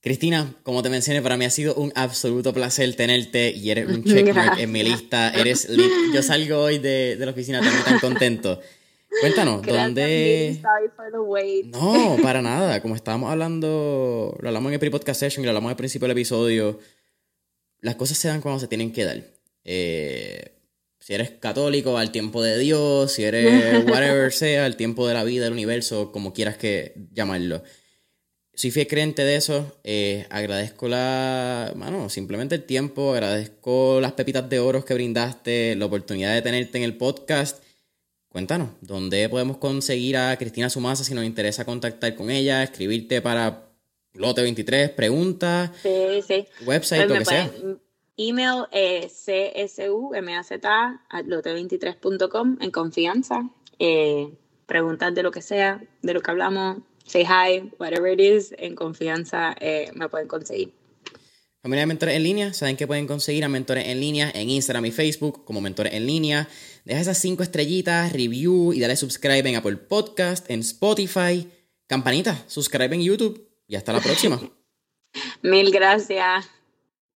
Cristina, como te mencioné, para mí ha sido un absoluto placer tenerte y eres un checkmark en mi lista. Eres Yo salgo hoy de, de la oficina también tan contento. Cuéntanos, ¿dónde...? No, para nada. Como estábamos hablando, lo hablamos en el pre-podcast session y lo hablamos al principio del episodio, las cosas se dan cuando se tienen que dar. Eh, si eres católico, al tiempo de Dios, si eres whatever sea, al tiempo de la vida, del universo, como quieras que llamarlo soy fiel creyente de eso. Eh, agradezco la, bueno, simplemente el tiempo, agradezco las pepitas de oro que brindaste, la oportunidad de tenerte en el podcast. Cuéntanos, ¿dónde podemos conseguir a Cristina Sumasa si nos interesa contactar con ella, escribirte para Lote 23, preguntas, sí, sí. website, pues lo que sea? Email es lote23.com en confianza. Eh, preguntas de lo que sea, de lo que hablamos, say hi, whatever it is, en confianza eh, me pueden conseguir. Familia de Mentores en Línea, saben que pueden conseguir a Mentores en Línea en Instagram y Facebook como Mentores en Línea. Deja esas cinco estrellitas, review y dale subscribe en Apple Podcast, en Spotify. Campanita, subscribe en YouTube y hasta la próxima. Mil gracias.